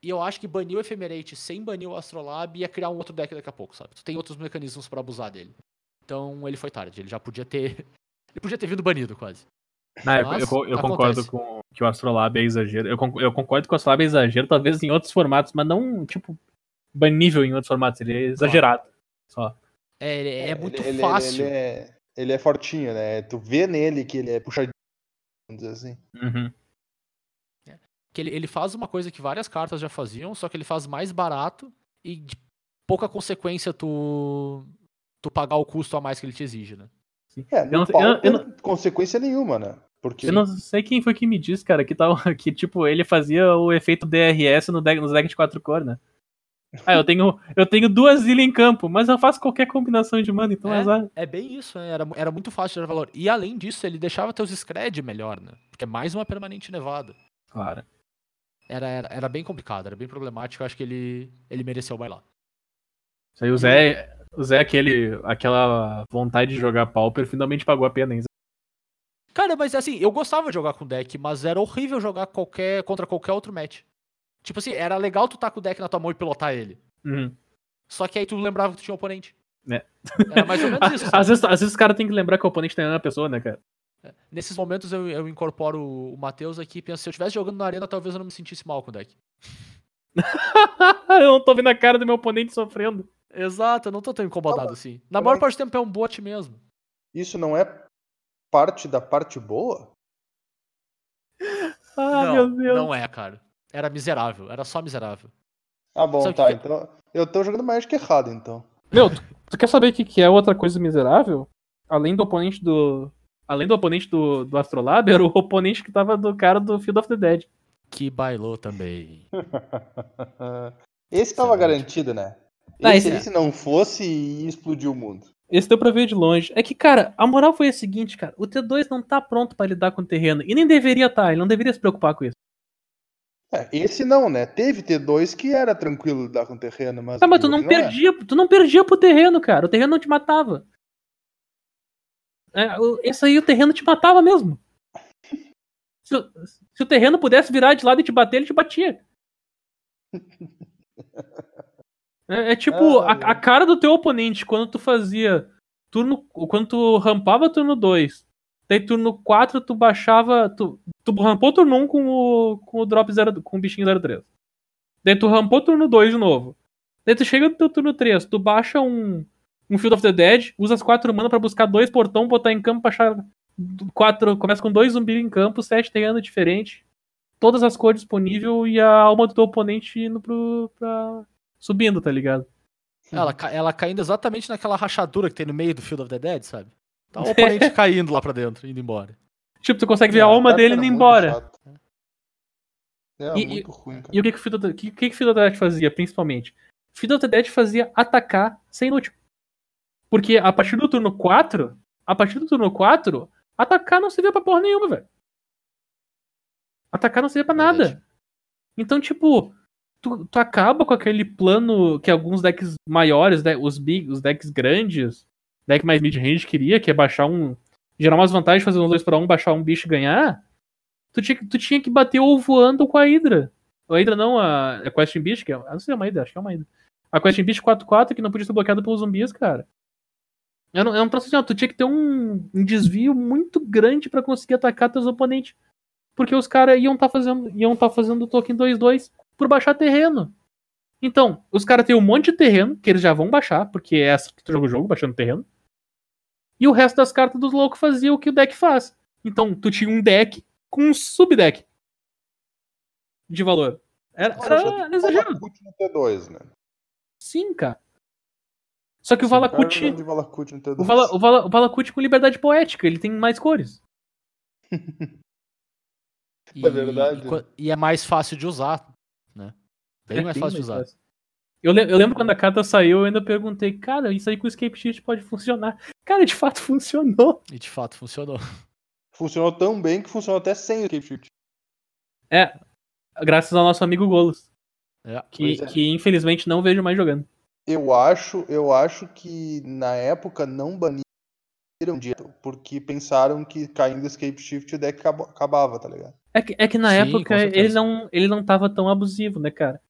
E eu acho que banir o Ephemerate sem banir o Astrolabe ia criar um outro deck daqui a pouco, sabe? Tu tem outros mecanismos para abusar dele. Então ele foi tarde, ele já podia ter. Ele podia ter vindo banido quase. Não, eu, Mas eu- eu concordo com que o Astrolabe é exagero. Eu, eu concordo que o Astrolabe é exagero, talvez em outros formatos, mas não, tipo, banível em outros formatos. Ele é exagerado. Só. É, ele- é, muito ele, ele- fácil. Ele, é, ele é fortinho, né? Tu vê nele que ele é puxadinho, vamos dizer assim. Uhum. Que ele, ele faz uma coisa que várias cartas já faziam, só que ele faz mais barato e de pouca consequência tu, tu pagar o custo a mais que ele te exige, né? É, Eu não- eu- eu consequência nenhuma, né? Porque Eu não sei quem foi que me disse, cara, que, tal, que tipo, ele fazia o efeito DRS no deck, nos decks de quatro cores, né? Ah, eu tenho, eu tenho duas ilhas em campo, mas eu faço qualquer combinação de mana, então É. azar. É bem isso, né? Era, era muito fácil de dar valor. E além disso, ele deixava teus scred melhor, né? Porque é mais uma permanente nevada. Claro. Era, era, era bem complicado, era bem problemático. Eu acho que ele, ele mereceu bailar. Isso aí o Zé, o Zé aquele, aquela vontade de jogar Pauper finalmente pagou a pena, hein? Cara, mas assim, eu gostava de jogar com deck, mas era horrível jogar qualquer, contra qualquer outro match. Tipo assim, era legal tu tá com o deck na tua mão e pilotar ele. Uhum. Só que aí tu lembrava que tu tinha um oponente. É. Era mais ou menos isso. Às vezes, às vezes os caras têm que lembrar que o oponente tem uma pessoa, né, cara? Nesses momentos eu, eu incorporo o Matheus aqui e penso, se eu estivesse jogando na arena, talvez eu não me sentisse mal com o deck. eu não tô vendo a cara do meu oponente sofrendo. Exato, eu não tô tão incomodado Não, assim. Na maior não- parte do tempo é um bot mesmo. isso não é parte da parte boa? Ah, não, meu Deus. não é, cara. Era miserável, era só miserável. Ah, bom, Sabe tá. que- Então eu tô jogando Magic errado, então. Meu, tu, tu quer saber o que, que é outra coisa miserável? Além do oponente do. Além do oponente do, do Astrolabe, era o oponente que tava do cara do Field of the Dead. Que bailou também. Esse tava Excelente. garantido, né? Ah, Esse, esse- aí, se não fosse, ia explodir o mundo. Esse deu pra ver de longe. É que, cara, a moral foi a seguinte, cara. O T2 não tá pronto pra lidar com o terreno. E nem deveria estar, ele não deveria se preocupar com isso. É, esse não, né? Teve T2 que era tranquilo lidar com o terreno, mas. Tá, mas tu não outro é. perdia, tu não perdia pro terreno, cara. O terreno não te matava. É, esse aí o terreno te matava mesmo. Se, o- se o terreno pudesse virar de lado e te bater, ele te batia. É, é tipo Ah, a, a cara do teu oponente quando tu fazia turno. Quando tu rampava turno 2. Daí turno 4 tu baixava. Tu, tu rampou turno 1 com o, com o drop 0, com o bichinho 03. Daí tu rampou turno 2 de novo. Daí tu chega no teu turno 3, tu baixa um, um Field of the Dead, usa as 4 mana pra buscar dois portão, botar em campo, baixar quatro, começa com dois zumbis em campo, sete terreno diferente, todas as cores disponíveis e a alma do teu oponente indo pro, pra, subindo, tá ligado? Ela, ca- ela caindo exatamente naquela rachadura que tem no meio do Field of the Dead, sabe? Tá o oponente caindo lá pra dentro, indo embora. Tipo, tu consegue ver a É, alma cara, dele indo embora. É E- muito ruim, cara. E o que, que o Field of the, que, que, que o Field of the Dead fazia, principalmente? Field of the Dead fazia atacar ser inútil. Porque a partir do turno 4, a partir do turno 4, atacar não servia pra porra nenhuma, velho. Atacar não servia pra nada. Verdade. Então, tipo, tu, tu acaba com aquele plano que alguns decks maiores, né, os big, os decks grandes, deck mais mid-range queria, que é baixar um. Gerar umas vantagens, fazer um 2 para 1, baixar um bicho e ganhar. Tu tinha, tu tinha que bater ou voando com a Hydra. A Hydra não, a, a Questing Beast, que é, não sei se é uma Hydra, acho que é uma Hydra. A Questing Beast 4-4 que não podia ser bloqueada pelos zumbis, cara. Era, um- um troço assim, ó, tu tinha que ter um, um desvio muito grande pra conseguir atacar teus oponentes. Porque os caras iam tá fazendo iam tá fazendo token 2-2 por baixar terreno. Então, os caras têm um monte de terreno que eles já vão baixar, porque é essa que tu joga o jogo, baixando terreno. E o resto das cartas dos loucos fazia o que o deck faz. Então, tu tinha um deck com um subdeck de valor. Era, era. Valakut no T2, né? Sim, cara. Só que o Sim, cara Valakut. de Valakut no T2. O, Vala, o, Vala, o Valakut com liberdade poética, ele tem mais cores. E, É verdade. E, e é mais fácil de usar, né? Bem É mais bem fácil de usar. fácil. Eu, eu lembro quando a carta saiu, eu ainda perguntei, cara, isso aí com o Escape Shift pode funcionar. Cara, de fato funcionou. E de fato funcionou. Funcionou tão bem que funcionou até sem o Escape Shift. É, graças ao nosso amigo Golos, É. que, é. que infelizmente não vejo mais jogando. Eu acho, eu acho que na época não baniram direto, porque pensaram que caindo Escape Shift o deck acaba- acabava, tá ligado? É que, é que na Sim, época ele não, ele não tava tão abusivo, né, cara?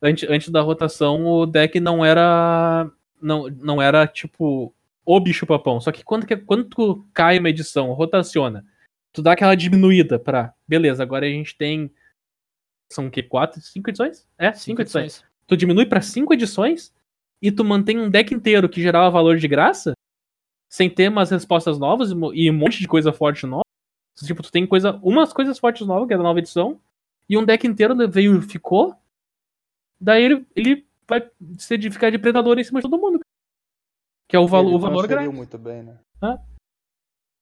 Antes, antes da rotação, o deck não era. Não, não era tipo o bicho papão. Só que quando, que- quando tu cai uma edição, rotaciona, tu dá aquela diminuída pra. Beleza, agora a gente tem. São o quê? Quatro? Cinco edições? É, cinco, Cinco edições. edições. Tu diminui pra cinco edições, e tu mantém um deck inteiro que gerava valor de graça, sem ter umas respostas novas e um monte de coisa forte nova. Tipo, tu tem coisa, umas coisas fortes novas, que é da nova edição, e um deck inteiro veio ficou. Daí ele, ele vai se de ficar de predador em cima de todo mundo. Que é o, valo, Ele o valor grátis. muito bem, né?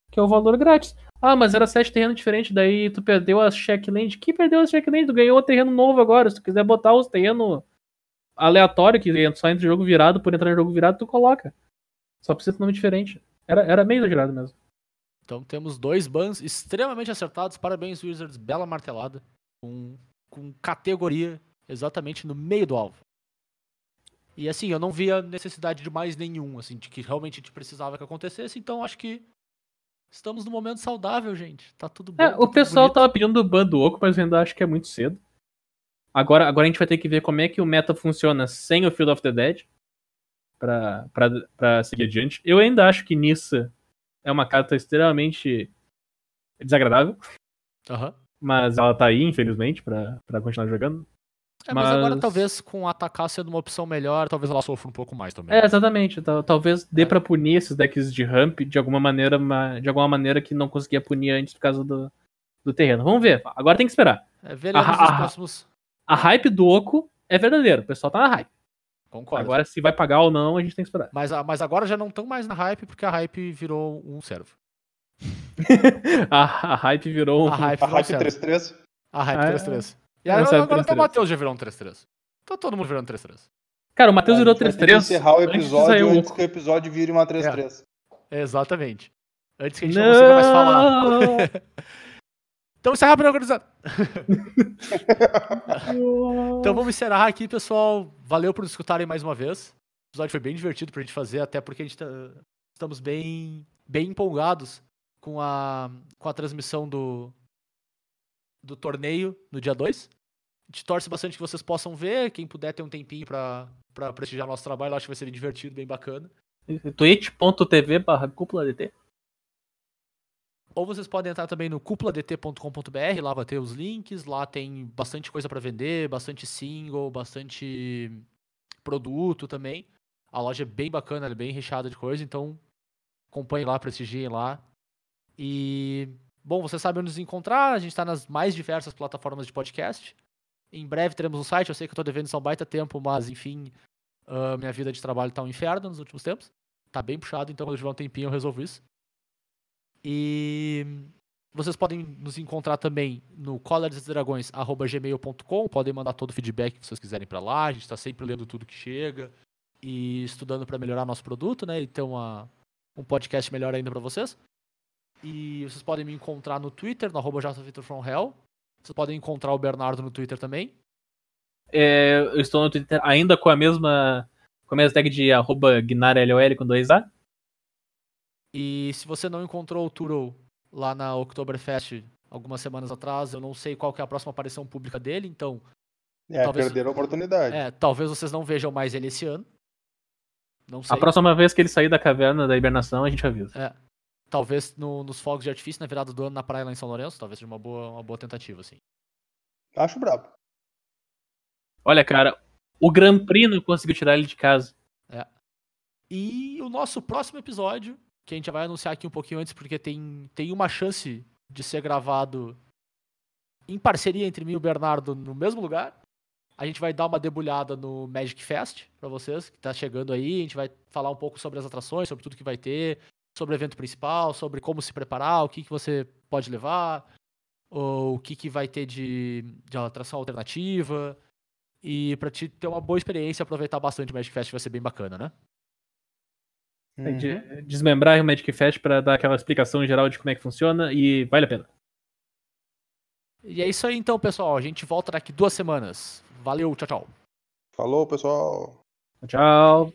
Que é o valor grátis. Ah, mas era sete terrenos diferentes, daí tu perdeu as checkland. Que perdeu as checkland? Tu ganhou o terreno novo agora. Se tu quiser botar os terrenos aleatórios, que só entra em jogo virado, por entrar em jogo virado, tu coloca. Só precisa ter nome diferente. Era, era meio exagerado mesmo. Então temos dois bans extremamente acertados. Parabéns, Wizards. Bela martelada. Com, com categoria exatamente no meio do alvo. E assim, eu não via necessidade de mais nenhum, assim, de que realmente a gente precisava que acontecesse. Então acho que estamos num momento saudável, gente. Tá tudo bom. É, o pessoal bonito. tava pedindo o ban do Oco, mas eu ainda acho que é muito cedo. Agora, agora a gente vai ter que ver como é que o meta funciona sem o Field of the Dead pra, pra, pra seguir adiante. Eu ainda acho que Nissa é uma carta extremamente desagradável, Aham. mas ela tá aí, infelizmente, pra, pra continuar jogando. É, mas... agora Mas- talvez com atacar sendo uma opção melhor, talvez ela sofra um pouco mais também. É, exatamente. Tal- Talvez dê É. pra punir esses decks de ramp de alguma maneira, ma- de alguma maneira que não conseguia punir antes por causa do, do terreno. Vamos ver. Agora tem que esperar. É, veremos ah, próximos. A hype do Oco é verdadeiro. O pessoal tá na hype. Concordo. Agora, se vai pagar ou não, a gente tem que esperar. Mas, mas agora já não estão mais na hype, porque a hype virou um servo. A, a hype virou um. A hype A virou um Hype servo. 3-3. A hype Ah, é. 3-3. E É, agora, agora até o 3-3. Matheus já virou um 3-3. Tá todo mundo virando 3-3. Cara, o Matheus virou gente vai ter que 3-3. encerrar o antes de episódio antes Oco. que o episódio vire uma 3-3. Exatamente. Antes que a gente não, consiga mais falar. Não! Então encerrar a primeira organizada. Então vamos encerrar aqui, pessoal. Valeu por nos escutarem mais uma vez. O episódio foi bem divertido pra gente fazer, até porque a gente tá, estamos bem, bem empolgados com a, com a transmissão do, do torneio no dia 2. Gente torce bastante que vocês possam ver. Quem puder ter um tempinho pra, pra prestigiar nosso trabalho, eu acho que vai ser divertido, bem bacana. twitch.tv barra cúpula DT. Ou vocês podem entrar também no cúpuladt.com.br, lá vai ter os links, lá tem bastante coisa pra vender, bastante single, bastante produto também. A loja é bem bacana, ela é bem recheada de coisa, então acompanhem lá, prestigiem lá. E, bom, vocês sabem onde nos encontrar, a gente tá nas mais diversas plataformas de podcast. Em breve teremos um site, eu sei que eu tô devendo há um baita tempo, mas enfim, ah, minha vida de trabalho tá um inferno nos últimos tempos. Tá bem puxado, então quando tiver um tempinho eu resolvo isso. E vocês podem nos encontrar também no colaresdragões.gmail.com, podem mandar todo o feedback que vocês quiserem pra lá, a gente tá sempre lendo tudo que chega e estudando pra melhorar nosso produto, né, e ter uma, um podcast melhor ainda pra vocês. E vocês podem me encontrar no Twitter, no arroba. Vocês podem encontrar o Bernardo no Twitter também. É, eu estou no Twitter ainda com a mesma. Com a mesma tag de arroba GnarLOL com 2A. E se você não encontrou o Turo lá na Oktoberfest algumas semanas atrás, eu não sei qual que é a próxima aparição pública dele, então É, Talvez- perderam a oportunidade. É, talvez vocês não vejam mais ele esse ano. Não sei. A próxima vez que ele sair da caverna da hibernação, a gente avisa. É, talvez no- nos fogos de artifício na virada do ano na praia lá em São Lourenço, talvez seja uma boa, uma boa tentativa, assim. Acho brabo. Olha, cara, o Grand Prix não conseguiu tirar ele de casa. E o nosso próximo episódio, que a gente já vai anunciar aqui um pouquinho antes, porque tem, tem uma chance de ser gravado em parceria entre mim e o Bernardo no mesmo lugar. A gente vai dar uma debulhada no Magic Fest pra vocês, que tá chegando aí. A gente vai falar um pouco sobre as atrações, sobre tudo que vai ter, sobre o evento principal, sobre como se preparar, o que, que você pode levar, ou o que, que vai ter de, de atração alternativa. E pra te ter uma boa experiência, aproveitar bastante o Magic Fest vai ser bem bacana, né? Tem Uhum. de desmembrar o Magic Fest pra dar aquela explicação geral de como é que funciona e vale a pena. E é isso aí então, pessoal. A gente volta daqui duas semanas. Valeu, tchau, tchau. Falou, pessoal. Tchau.